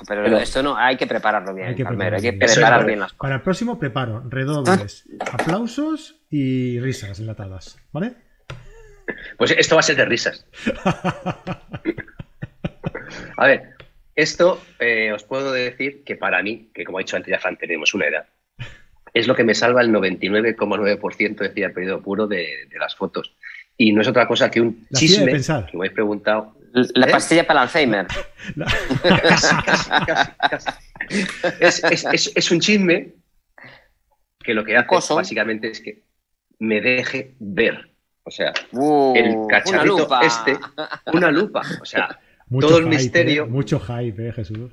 Pero esto no, hay que prepararlo bien, Hay que Palmero. Hay que prepararlo bien. preparar Eso es bien las cosas. Para el próximo preparo redobles, aplausos y risas enlatadas, ¿vale? Pues esto va a ser de risas. A ver, esto eh, os puedo decir que para mí, que como ha dicho antes ya Fran, tenemos una edad, es lo que me salva el 99,9% decía el periodo puro de, de las fotos. Y no es otra cosa que un La de chisme que me habéis preguntado. La ¿Eh? pastilla para el Alzheimer. La- Casi, casi, casi, casi. Es, es- es- es un chisme que lo que hace Coso. básicamente es que me deje ver. O sea, Uh, el una cacharrito lupa. este, una lupa. O sea, mucho Todo el hype, misterio. ¿eh? Mucho hype, ¿eh, Jesús?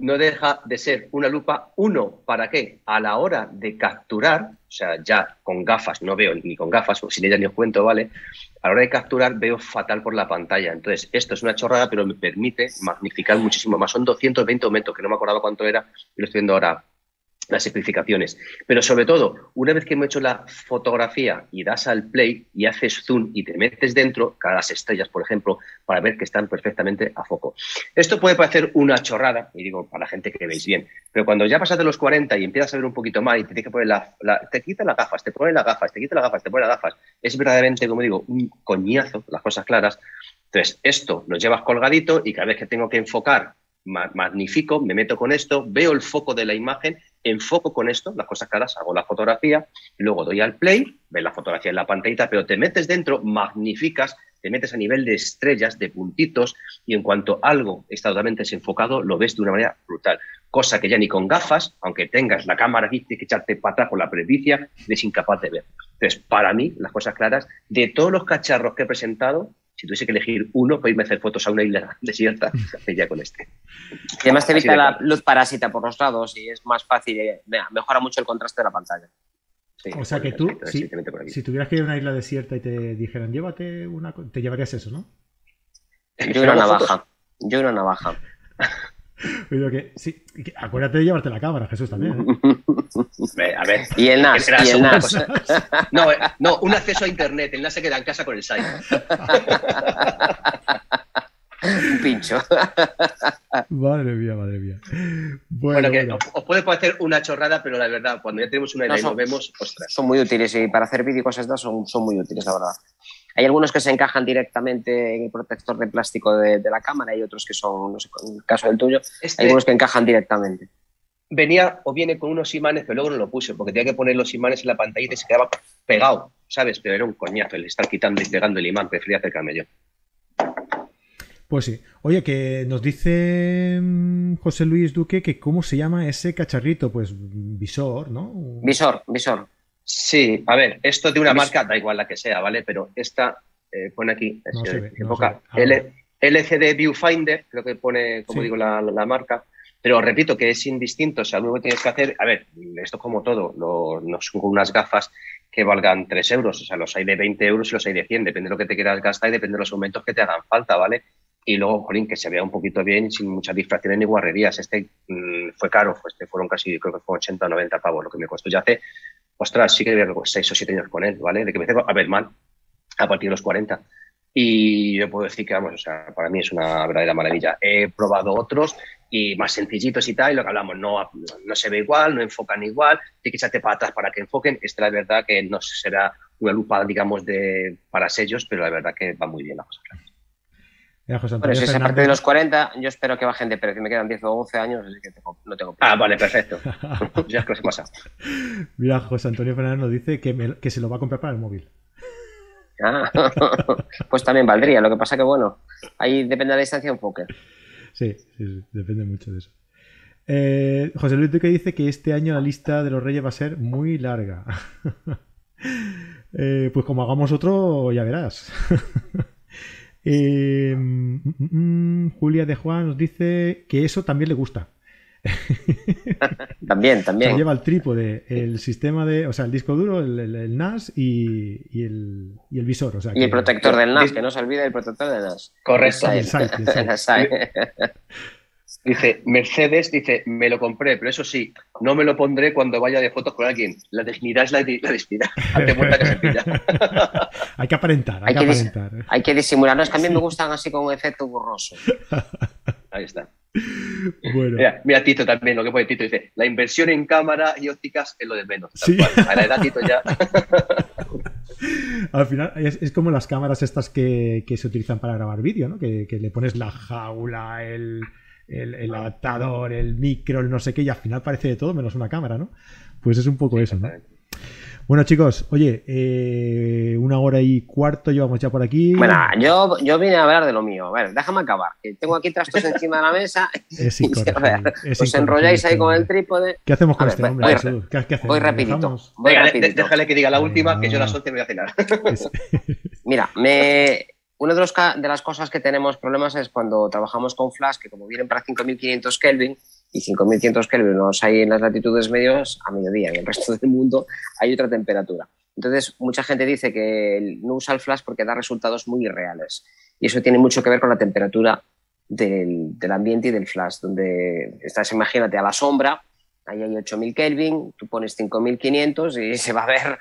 No deja de ser una lupa, uno, ¿para qué? A la hora de capturar, o sea, ya con gafas, no veo ni con gafas, sin ellas ni os cuento, ¿vale? A la hora de capturar veo fatal por la pantalla. Entonces, esto es una chorrada, pero me permite magnificar muchísimo más. Son 220 aumentos, que no me acordaba cuánto era, y lo estoy viendo ahora las simplificaciones. Pero sobre todo, una vez que hemos hecho la fotografía y das al play y haces zoom y te metes dentro, cada las estrellas, por ejemplo, para ver que están perfectamente a foco. Esto puede parecer una chorrada, y digo, para la gente que veis bien, pero cuando ya pasas de los 40 y empiezas a ver un poquito más y te tienes que poner la, te quitan las gafas, te ponen las gafas, te quitan las gafas, te ponen las gafas, es verdaderamente, como digo, un coñazo, las cosas claras. Entonces, esto lo llevas colgadito y cada vez que tengo que enfocar, ma- magnifico, me meto con esto, veo el foco de la imagen, enfoco con esto, las cosas claras, hago la fotografía, luego doy al play, ves la fotografía en la pantallita, pero te metes dentro, magnificas, te metes a nivel de estrellas, de puntitos, y en cuanto algo está totalmente desenfocado, lo ves de una manera brutal. Cosa que ya ni con gafas, aunque tengas la cámara aquí, tienes que echarte para atrás con la presbicia, eres incapaz de ver. Entonces, para mí, las cosas claras, de todos los cacharros que he presentado, si tuviese que elegir uno para irme a hacer fotos a una isla desierta, sería con este. Y además te evita la claro. luz parásita por los lados y es más fácil. eh, mejora mucho el contraste de la pantalla. Sí, O sea que tú, si, tuvieras que ir a una isla desierta y te dijeran, llévate una... co-", Te llevarías eso, ¿no? Yo una navaja. Yo una navaja. Pero que, sí, que acuérdate de llevarte la cámara, Jesús, también. ¿eh? Ve, A ver, Y el NAS. Y el NAS. No, eh, no, un acceso a internet. El NAS se queda en casa con el site. Un pincho. Madre mía, madre mía. Bueno, Bueno, que bueno. os- puede parecer una chorrada, pero la verdad, cuando ya tenemos una idea No, y son- nos vemos, ostras. Son muy útiles y para hacer vídeo y cosas de estas son, son muy útiles, la verdad. Hay algunos que se encajan directamente en el protector de plástico de, de la cámara y otros que son, no sé, en el caso del tuyo, hay Este algunos que encajan directamente. venía o viene con unos imanes, pero luego no lo puse, porque tenía que poner los imanes en la pantallita y se quedaba pegado, ¿sabes? Pero era un coñazo el estar quitando y pegando el imán, prefería acercarme yo. Pues sí. Oye, que nos dice mm, José Luis Duque que cómo se llama ese cacharrito, pues visor, ¿no? Visor, visor. Sí, a ver, esto de una marca, da igual la que sea, ¿vale? Pero esta eh, pone aquí, No se ve, no. Ah, L- LCD Viewfinder, creo que pone, como Sí. digo, la, la marca. Pero repito que es indistinto, o sea, lo único que tienes que hacer, a ver, esto como todo, lo- no son unas gafas que valgan 3 euros, o sea, los hay de 20 euros y los hay de 100, depende de lo que te quieras gastar y depende de los aumentos que te hagan falta, ¿vale? Y luego, jolín, que se vea un poquito bien, sin muchas distracciones ni guarrerías. Este mm, fue caro, pues, este fueron casi, creo que fue 80 o 90 pavos lo que me costó. Ya hace, ostras, sí que llevo 6 o 7 años con él, ¿vale? De que empecé a ver mal a partir de los 40. Y yo puedo decir que, vamos, o sea, para mí es una verdadera maravilla. He probado otros y más sencillitos y tal, y lo que hablamos, no, no se ve igual, no enfocan igual, tienes que echarte para atrás para que enfoquen. Esta, la verdad, que no será una lupa, digamos, de para sellos, pero la verdad que va muy bien la cosa. Mira, José Bueno, Antonio si es a Fernández- partir de los 40, yo espero que bajen de precio. Me quedan 10 o 11 años, así que tengo- no tengo Ah, vale, perfecto. ya es que se pasa. Mira, José Antonio Fernández nos dice que, me- que se lo va a comprar para el móvil. Ah, pues también valdría. Lo que pasa que, bueno, ahí depende de la distancia un poco. Sí, sí, sí, depende mucho de eso. Eh, José Luis Duque dice que este año la lista de los reyes va a ser muy larga. Eh, pues como hagamos otro, ya verás. Eh, mm, mm, mm, Julia de Juan nos dice que eso también le gusta. También, O sea, también. lleva el trípode, el sistema de, o sea, el disco duro, el, el- el NAS y, y el, y el visor. O sea, Y el que- protector del NAS, que no se olvide el protector del NAS. Correcto. El El site, el site. Dice, Mercedes, dice, me lo compré, pero eso sí, no me lo pondré cuando vaya de fotos con alguien. La dignidad es la, la dignidad. Ante muerta que se pilla. Hay que aparentar, hay, Hay que, aparentar. Hay que disimular. No, es que a mí me gustan así con un efecto borroso. Ahí está. Bueno, Mira, mira Tito también, lo que pone Tito, dice, la inversión en cámara y ópticas es lo de menos. tal Sí. cual. A la edad Tito ya. al final es, es como las cámaras estas que, que se utilizan para grabar vídeo, ¿no? Que, que le pones la jaula, el, el, el adaptador, el micro, el no sé qué, y al final parece de todo menos una cámara, ¿no? Pues es un poco eso, ¿no? Bueno, chicos, oye, eh, una hora y cuarto llevamos ya por aquí. Bueno, yo, yo vine a hablar de lo mío. A ver, déjame acabar. Que tengo aquí trastos encima de la mesa. Es incorrecto. os enrolláis ahí con el trípode. ¿Qué hacemos con ver, este voy- hombre, voy Jesús? ¿Qué, qué hacemos? Voy ¿Lo rapidito. Voy Venga, rapidito. déjale que diga la última, que yo a las Ah. 11 me voy a cenar. Es- Mira, me... una de, los de las cosas que tenemos problemas es cuando trabajamos con flash, que como vienen para 5500 Kelvin, y 5500 Kelvin los hay en las latitudes medios a mediodía, en el resto del mundo hay otra temperatura. Entonces, mucha gente dice que no usa el flash porque da resultados muy irreales. Y eso tiene mucho que ver con la temperatura del, del ambiente y del flash, donde estás, imagínate, a la sombra, ahí hay 8000 Kelvin, tú pones 5500 y se va a ver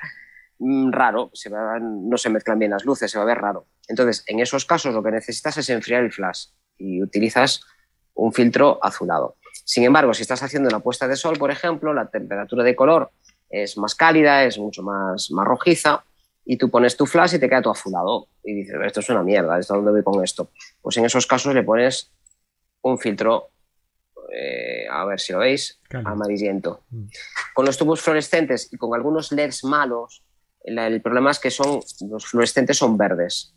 raro, se va- no se mezclan bien las luces, se va a ver raro. Entonces, en esos casos lo que necesitas es enfriar el flash y utilizas un filtro azulado. Sin embargo, si estás haciendo una puesta de sol, por ejemplo, la temperatura de color es más cálida, es mucho más, más rojiza, y tú pones tu flash y te queda todo azulado. Y dices, esto es una mierda, ¿esto dónde voy con esto? Pues en esos casos le pones un filtro, eh, a ver si lo veis, amarillento. Mm. Con los tubos fluorescentes y con algunos LEDs malos, el, el problema es que son, los fluorescentes son verdes.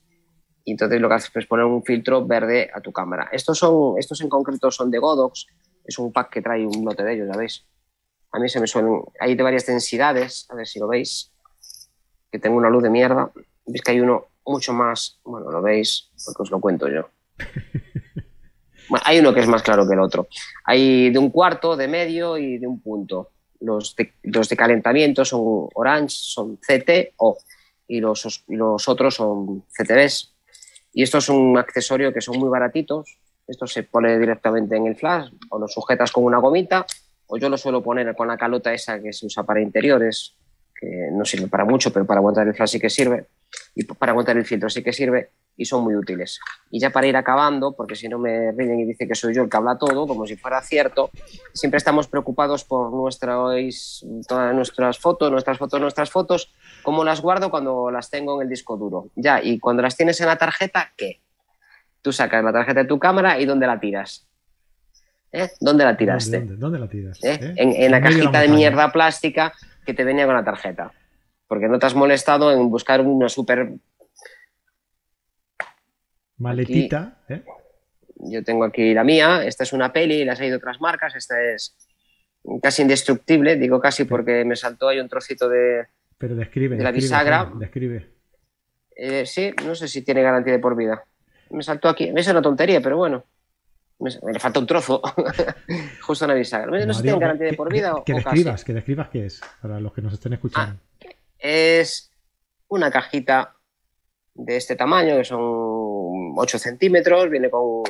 Y entonces lo que haces es poner un filtro verde a tu cámara. Estos, son, estos en concreto son de Godox, es un pack que trae un lote de ellos, ya veis. A mí se me suelen, hay de varias densidades, a ver si lo veis, que tengo una luz de mierda. Veis que hay uno mucho más, bueno, lo veis, porque os lo cuento yo. Bueno, hay uno que es más claro que el otro. Hay de un cuarto, de medio y de un punto. Los de, los de calentamiento son orange, son CT o y los, os- y los otros son CTBs. Y esto es un accesorio que son muy baratitos. Esto se pone directamente en el flash o lo sujetas con una gomita o yo lo suelo poner con la calota esa que se usa para interiores, que no sirve para mucho, pero para aguantar el flash sí que sirve. Y para aguantar el filtro sí que sirve y son muy útiles. Y ya para ir acabando, porque si no me ríen y dicen que soy yo el que habla todo, como si fuera cierto, siempre estamos preocupados por nuestras, todas nuestras fotos, nuestras fotos, nuestras fotos, cómo las guardo cuando las tengo en el disco duro. Ya, y cuando las tienes en la tarjeta, ¿qué? Tú sacas la tarjeta de tu cámara y ¿dónde la tiras? ¿Eh? ¿Dónde la tiraste? ¿Dónde, dónde la tiras? ¿Eh? ¿Eh? En, en la medio de cajita de mierda plástica que te venía con la tarjeta. Porque no te has molestado en buscar una super Maletita, ¿eh? Yo tengo aquí la mía, esta es una peli, las hay de otras marcas, esta es casi indestructible, digo casi porque me saltó ahí un trocito de, Pero describe, de la describe, bisagra. Describe. Eh, sí, no sé si tiene garantía de por vida. Me saltó aquí. Es una tontería, pero bueno. Me, me falta un trozo. Justo una bisagra. No, sé si tiene garantía que- de por que- vida o, Que o describas, casi. que describas qué es, para los que nos estén escuchando. Es una cajita de este tamaño, que son 8 centímetros. Viene con.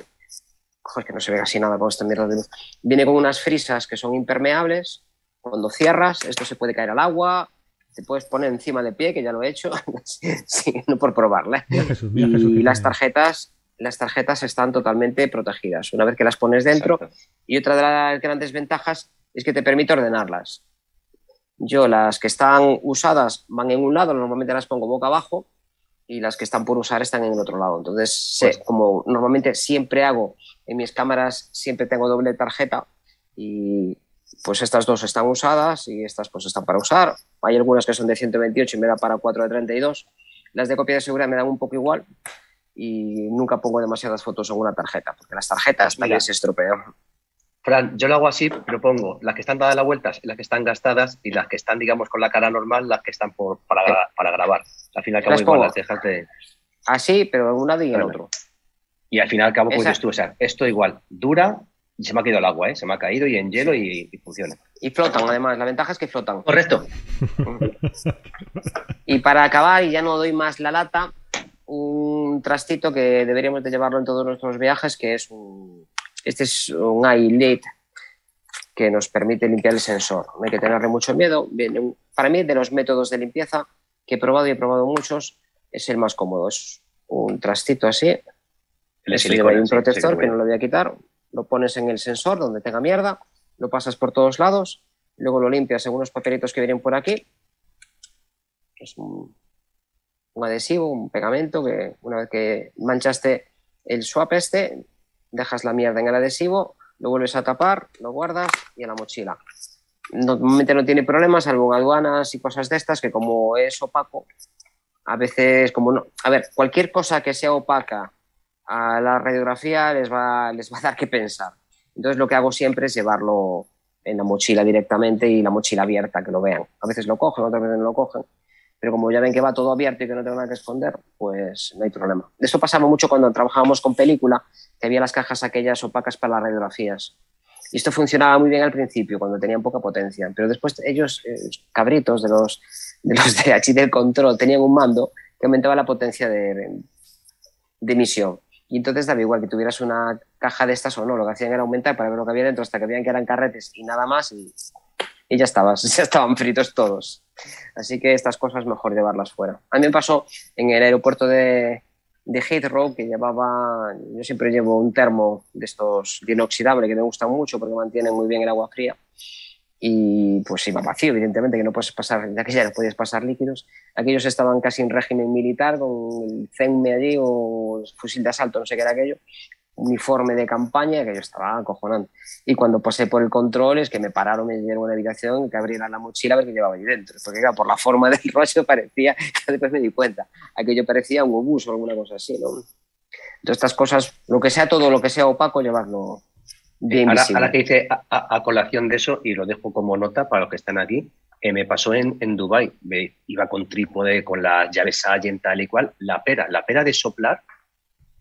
Joder, que no se ve casi nada con esta mierda de luz. Viene con unas frisas que son impermeables. Cuando cierras, esto se puede caer al agua. Te puedes poner encima de pie, que ya lo he hecho. sí, no por probarla. Mira Jesús, mira Jesús. y las tarjetas las tarjetas están totalmente protegidas una vez que las pones dentro Exacto. y otra de las grandes ventajas es que te permite ordenarlas yo las que están usadas van en un lado normalmente las pongo boca abajo y las que están por usar están en el otro lado. Entonces sé, Pues- como normalmente siempre hago en mis cámaras siempre tengo doble tarjeta y pues estas dos están usadas y estas pues están para usar. Hay algunas que son de 128 y me da para 4 de 32 las de copia de seguridad me dan un poco igual y nunca pongo demasiadas fotos en una tarjeta, porque las tarjetas también se estropean. Fran, yo lo hago así, pero pongo las que están dadas las vueltas y las que están gastadas y las que están, digamos, con la cara normal, las que están por, para, para grabar. Al fin y al cabo, igual las dejas de... Así, pero en un lado y en otro. Y al fin y al cabo, pues tú, o sea, esto igual dura y se me ha caído el agua, ¿eh? Se me ha caído y en hielo y, y funciona. Y flotan, además. La ventaja es que flotan. Correcto. Y para acabar, y ya no doy más la lata, un trastito que deberíamos de llevarlo en todos nuestros viajes, que es un... Este es un iLid que nos permite limpiar el sensor. No hay que tenerle mucho miedo. Para mí, de los métodos de limpieza que he probado y he probado muchos, es el más cómodo. Es un trastito así, El un protector sí, que no lo voy a quitar, lo pones en el sensor donde tenga mierda, lo pasas por todos lados, luego lo limpias en unos papelitos que vienen por aquí. Es un, un adhesivo, un pegamento que una vez que manchaste el swap este, dejas la mierda en el adhesivo, lo vuelves a tapar, lo guardas y a la mochila. Normalmente no tiene problemas, salvo aduanas y cosas de estas, que como es opaco, a veces, como no. A ver, cualquier cosa que sea opaca a la radiografía les va, les va a dar que pensar. Entonces lo que hago siempre es llevarlo en la mochila directamente y la mochila abierta, que lo vean. A veces lo cogen, otras veces no lo cogen. Pero como ya ven que va todo abierto y que no tengo que esconder, pues no hay problema. Esto pasaba mucho cuando trabajábamos con película, que había las cajas aquellas opacas para las radiografías. Y esto funcionaba muy bien al principio, cuando tenían poca potencia. Pero después ellos, eh, cabritos de los, de los de control, tenían un mando que aumentaba la potencia de, de emisión. Y entonces daba igual que tuvieras una caja de estas o no, lo que hacían era aumentar para ver lo que había dentro hasta que veían que eran carretes y nada más y, y ya estabas, ya estaban fritos todos. Así que estas cosas mejor llevarlas fuera. A mí me pasó en el aeropuerto de, de Heathrow que llevaba, yo siempre llevo un termo de estos de inoxidable que me gustan mucho porque mantienen muy bien el agua fría y pues iba vacío, evidentemente, que no puedes pasar, ya que ya no podías pasar líquidos. Aquellos estaban casi en régimen militar, con el CENME allí o el fusil de asalto, no sé qué era aquello, uniforme de campaña, que yo estaba acojonante. Y cuando pasé por el control es que me pararon, me dieron una habitación, que abriera la mochila a ver qué llevaba allí dentro, porque claro, por la forma del rollo parecía, después me di cuenta, aquello parecía un obús o alguna cosa así, ¿no? Entonces estas cosas, lo que sea todo, lo que sea opaco, llevarlo bien Ahora, visible. ahora que hice a, a- a colación de eso, y lo dejo como nota para los que están aquí, eh, me pasó en, en Dubái. Me iba con trípode, con las llaves Allen, tal y cual. La pera, la pera de soplar,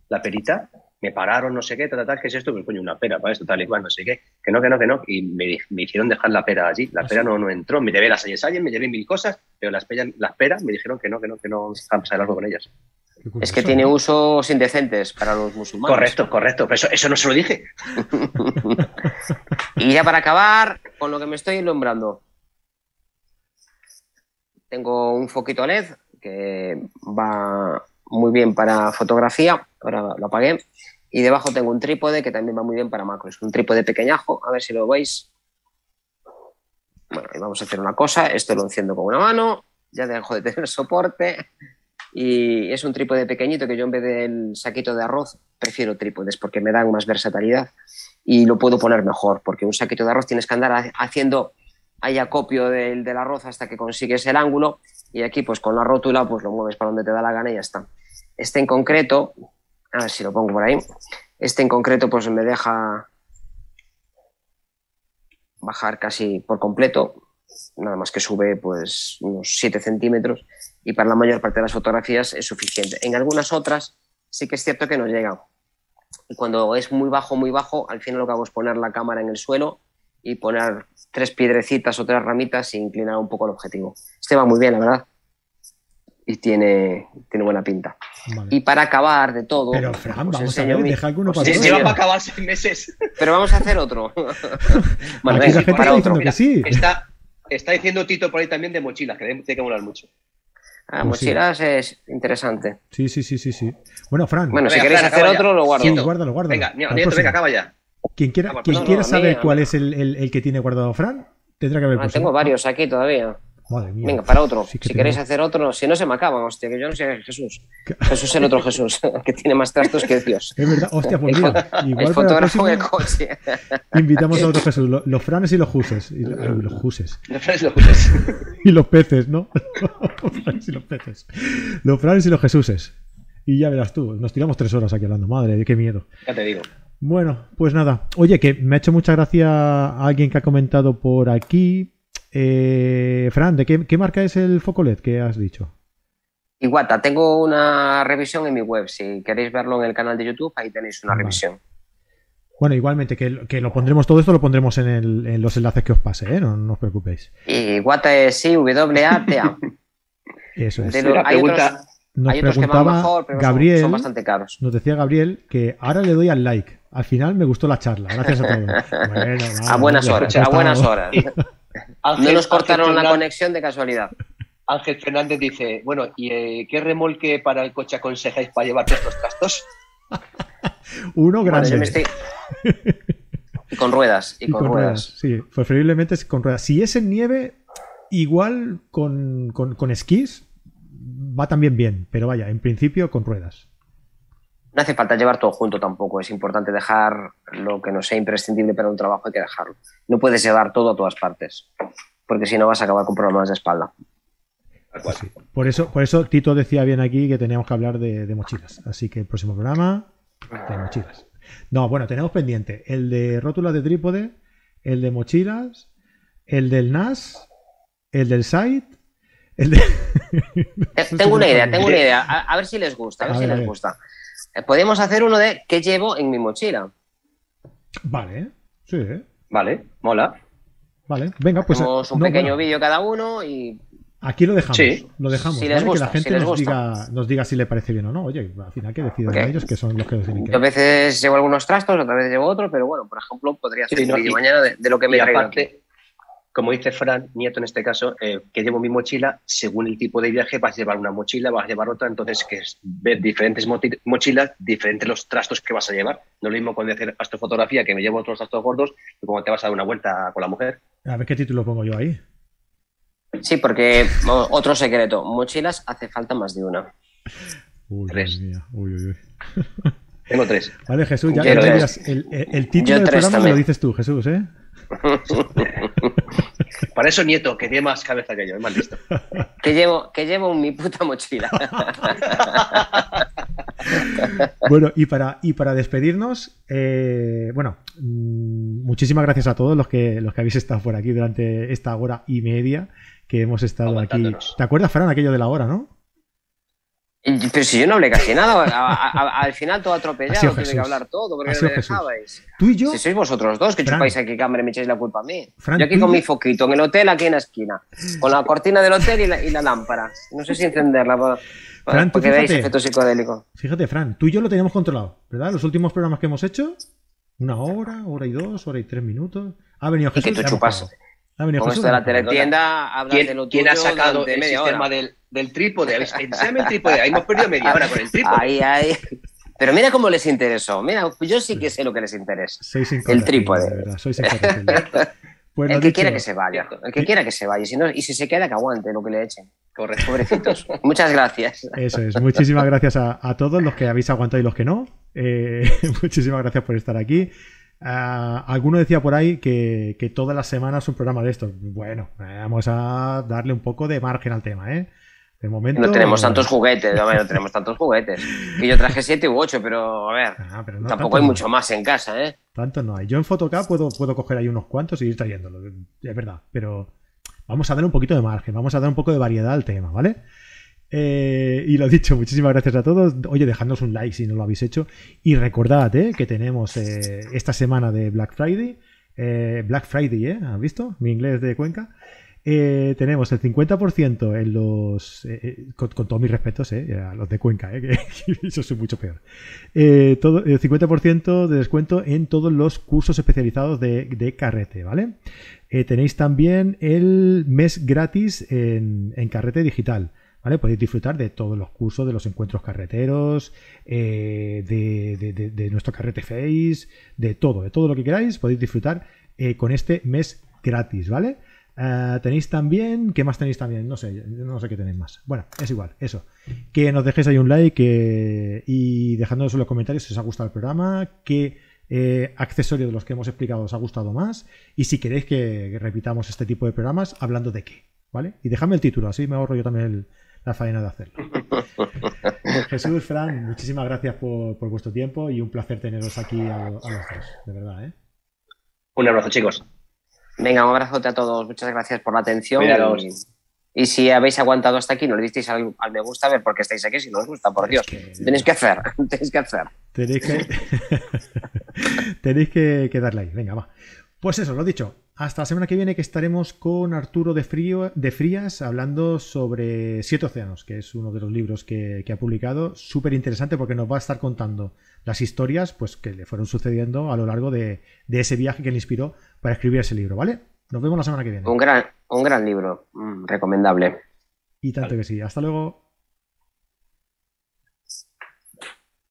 la perita, me pararon, no sé qué, tal, tal, tal, ¿qué es esto? Pues coño, una pera para esto, tal y cual, no sé qué. Que no, que no, que no. Y me, me hicieron dejar la pera allí. La ¿Ah, pera no, no entró. Me llevé las Allen, me llevé mil cosas, pero las, peras- las peras me dijeron que no, que no, que no se pasar algo con ellas. Es que tiene ¿no? usos indecentes para los musulmanes. Correcto, correcto. Pero eso, eso no se lo dije. Y ya para acabar, con lo que me estoy nombrando. Tengo un foquito LED que va muy bien para fotografía. Ahora lo apagué. Y debajo tengo un trípode que también va muy bien para macros. Un trípode pequeñajo, a ver si lo veis. Bueno, y vamos a hacer una cosa. Esto lo enciendo con una mano. Ya dejo de tener soporte. Y es un trípode pequeñito que yo en vez del saquito de arroz prefiero trípodes porque me dan más versatilidad y lo puedo poner mejor, porque un saquito de arroz tienes que andar ha- haciendo ahí acopio del, del arroz hasta que consigues el ángulo y aquí pues con la rótula pues lo mueves para donde te da la gana y ya está. Este en concreto, a ver si lo pongo por ahí, Este en concreto pues me deja bajar casi por completo, nada más que sube pues unos 7 centímetros y para la mayor parte de las fotografías es suficiente. En algunas otras sí que es cierto que no llega. Y cuando es muy bajo, muy bajo, al final lo que hago es poner la cámara en el suelo y poner tres piedrecitas o tres ramitas e inclinar un poco el objetivo. Este va muy bien, la verdad. Y tiene, tiene buena pinta. Vale. Y para acabar de todo, Pero, Fran, os vamos a ver, mi- deja alguno para Sí, todos. se enseño- va para acabar seis meses. Pero vamos a hacer otro. bueno, Aquí la gente para está otro. diciendo que sí. Está, está diciendo Tito por ahí también de mochilas, que tiene que molar mucho. Ah, Pues sí. mochilas es interesante. Sí, sí, sí, sí, sí. Bueno, Fran, Bueno, si Venga, queréis Fran, hacer acaba ya. otro, lo guardo. sí, guárdalo, guárdalo. Venga, Nieto, venga, acaba ya. Quien quiera, quien no, quiera saber mí. cuál es el, el- el que tiene guardado Fran, tendrá que ver Ah, tengo varios aquí todavía. Madre mía. Venga, para otro. Sí si queréis tengo- hacer otro, si no se me acaban, hostia, que yo no sé Jesús. Jesús es el otro Jesús, que tiene más trastos que Dios. Es verdad, hostia, pues mira, igual el fotógrafo en el coche. invitamos a otro Jesús, lo- los franes y los juses. Y, los juses. Los frases lo juntas. Y los peces, ¿no? los franes y los peces. Los franes y los jesuses. Y ya verás tú, nos tiramos tres horas aquí hablando, madre, qué miedo. Ya te digo. Bueno, pues nada. Oye, que me ha hecho mucha gracia alguien que ha comentado por aquí. Eh, Fran, ¿de qué, qué marca es el foco LED que has dicho? Y Guata, tengo una revisión en mi web. Si queréis verlo en el canal de YouTube, ahí tenéis una Vale. revisión. Bueno, igualmente, que, que lo pondremos, todo esto lo pondremos en, el- en los enlaces que os pase, ¿eh? no, no os preocupéis. Y Guata es sí, W-A-T-A. Eso es. De lo- hay pregunta- otros, Nos hay otros que van preguntaba mejor, pero son- Gabriel, son, bastante caros. nos decía Gabriel que ahora le doy al like. Al final me gustó la charla. Gracias a todos. Bueno, A buenas horas, a buenas horas. Ángel- No nos cortaron Ángel la Fernández- conexión de casualidad. Ángel Fernández dice, bueno, ¿y eh, qué remolque para el coche aconsejáis para llevarte estos trastos? Uno grande. estoy... Y con ruedas, y, Y con, ruedas. Sí, preferiblemente es con ruedas. Si es en nieve, igual con, con, con esquís va también bien, pero vaya, en principio con ruedas. No hace falta llevar todo junto tampoco. Es importante dejar lo que no sea imprescindible para un trabajo, hay que dejarlo. No puedes llevar todo a todas partes, porque si no vas a acabar con problemas de espalda. Sí. Por eso, por eso Tito decía bien aquí que teníamos que hablar de, de mochilas. Así que el próximo programa de mochilas. No, bueno, tenemos pendiente el de rótulas de trípode, el de mochilas, el del NAS, el del site, el de... Eh, tengo una idea, tengo una idea. A, a ver si les gusta, a ver A si ver, a les ver. gusta. Podríamos hacer uno de qué llevo en mi mochila. Vale, sí, ¿eh? Vale, mola. vale. Venga, pues Hacemos un no, pequeño bueno, vídeo cada uno y Aquí lo dejamos. Sí. Lo dejamos. Si ¿vale? les que gusta, la gente si les nos, gusta. diga, nos diga si le parece bien o no. Oye, al final que decidan Ok. ellos que son los que deciden que. yo a veces llevo algunos trastos, otras veces llevo otro, pero bueno, por ejemplo, podría hacer Sí, un no, vídeo mañana de, de lo que me Y aparte, como dice Fran Nieto en este caso, eh, que llevo mi mochila, según el tipo de viaje vas a llevar una mochila, vas a llevar otra, entonces que es ver diferentes mochilas, diferentes los trastos que vas a llevar. No es lo mismo con hacer astrofotografía, que me llevo otros trastos gordos, que cuando te vas a dar una vuelta con la mujer. A ver qué título pongo yo ahí. Sí, porque otro secreto, mochilas hace falta más de una. Uy, Tres. mía. Uy, uy, uy. Tengo tres. Vale, Jesús, ya tres. digas, el, el- el título Yo del programa me lo dices tú, Jesús, ¿eh? Para eso Nieto, que tiene más cabeza que yo, es más listo. Que llevo, que llevo mi puta mochila. Bueno, y para, y para despedirnos, eh, bueno, mm, muchísimas gracias a todos los que, los que habéis estado por aquí durante esta hora y media que hemos estado aquí. ¿Te acuerdas, Fran, aquello de la hora, no? Y- Pero si yo no hablé casi nada, a- a- al final todo atropellado, tuve que Jesús. hablar todo, porque no me Jesús. dejabais. Tú y yo, Si sois vosotros dos que Fran. chupáis aquí cámara y me echáis la culpa a mí. Fran, yo aquí con yo- mi foquito, en el hotel, aquí en la esquina, con la cortina del hotel y la, y la lámpara. No sé si encenderla para, para, Fran, tú para que veáis fíjate. efecto psicodélico. fíjate, Fran, tú y yo lo teníamos controlado, ¿verdad? Los últimos programas que hemos hecho, una hora, hora y dos, hora y tres minutos. Ha venido Y que Jesús. tú chupas. Ha venido Con Jesús. esto de la teletienda, hablas de ¿Quién, lo quién ha sacado el media sistema hora. del, del trípode? Enséñame el trípode. Ahí hemos perdido media hora con el trípode. Ahí, ahí. Pero mira cómo les interesó. Mira, yo sí que sé lo que les interesa. Sois incorrectibles, trípode. de verdad, sois incorrectibles. Pues lo El que dicho, quiera que se vaya. El que quiera que se vaya. Y Si no, y si se queda, que aguante lo que le echen. Correcto. Pobrecitos. Muchas gracias. Eso es. Muchísimas gracias a, a todos los que habéis aguantado y los que no. Eh, muchísimas gracias por estar aquí. Ah, alguno decía por ahí que, que todas las semanas un programa de estos. Bueno, eh, vamos a darle un poco de margen al tema, ¿eh? De momento. No tenemos tantos juguetes, no, no tenemos tantos juguetes. Y yo traje siete u ocho, pero a ver, Ah, pero no tampoco hay no. mucho más en casa, ¿eh? Tanto no hay. Yo en Photocap puedo, puedo coger ahí unos cuantos y ir trayéndolos. Es verdad. Pero vamos a dar un poquito de margen. Vamos a dar un poco de variedad al tema, ¿vale? Eh, y lo dicho, muchísimas gracias a todos. Oye, dejadnos un like si no lo habéis hecho. Y recordad eh, que tenemos eh, esta semana de Black Friday. eh, Black Friday, ¿eh? ¿Has visto? Mi inglés de Cuenca. Eh, tenemos el 50% en los. eh, eh, con, todos mis respetos, eh, a los de Cuenca, que yo soy mucho peor. Todo, el 50% de descuento en todos los cursos especializados de, carrete, ¿vale? Tenéis también el mes gratis en, carrete digital. ¿Vale? Podéis disfrutar de todos los cursos, de los encuentros carreteros, de, nuestro carrete face, de todo, de todo lo que queráis, podéis disfrutar con este mes gratis, ¿vale? Eh, tenéis también, ¿qué más tenéis también? No sé, no sé qué tenéis más. Bueno, es igual, eso. Que nos dejéis ahí un like y dejándonos en los comentarios si os ha gustado el programa, qué eh, accesorio de los que hemos explicado os ha gustado más y si queréis que repitamos este tipo de programas, hablando de qué, ¿vale? Y dejadme el título, así me ahorro yo también el- la faena de hacerlo. Jesús, Fran, muchísimas gracias por, por vuestro tiempo y un placer teneros aquí a, a los dos, de verdad, ¿eh? Un abrazo, chicos. Venga, un abrazote a todos. Muchas gracias por la atención. Y, y si habéis aguantado hasta aquí, no le disteis al, al me gusta, a ver por qué estáis aquí, si no os gusta, por Dios. Tenéis que hacer, tenéis que hacer. Tenéis que, tenéis que, que darle ahí. Venga, va. Pues eso, lo dicho. Hasta la semana que viene que estaremos con Arturo de, Frío, de Frías hablando sobre Siete Océanos, que es uno de los libros que, que ha publicado. Súper interesante porque nos va a estar contando las historias pues, que le fueron sucediendo a lo largo de, de ese viaje que le inspiró para escribir ese libro, ¿vale? Nos vemos la semana que viene. Un gran, un gran libro, mm, recomendable. Y tanto que sí. Hasta luego.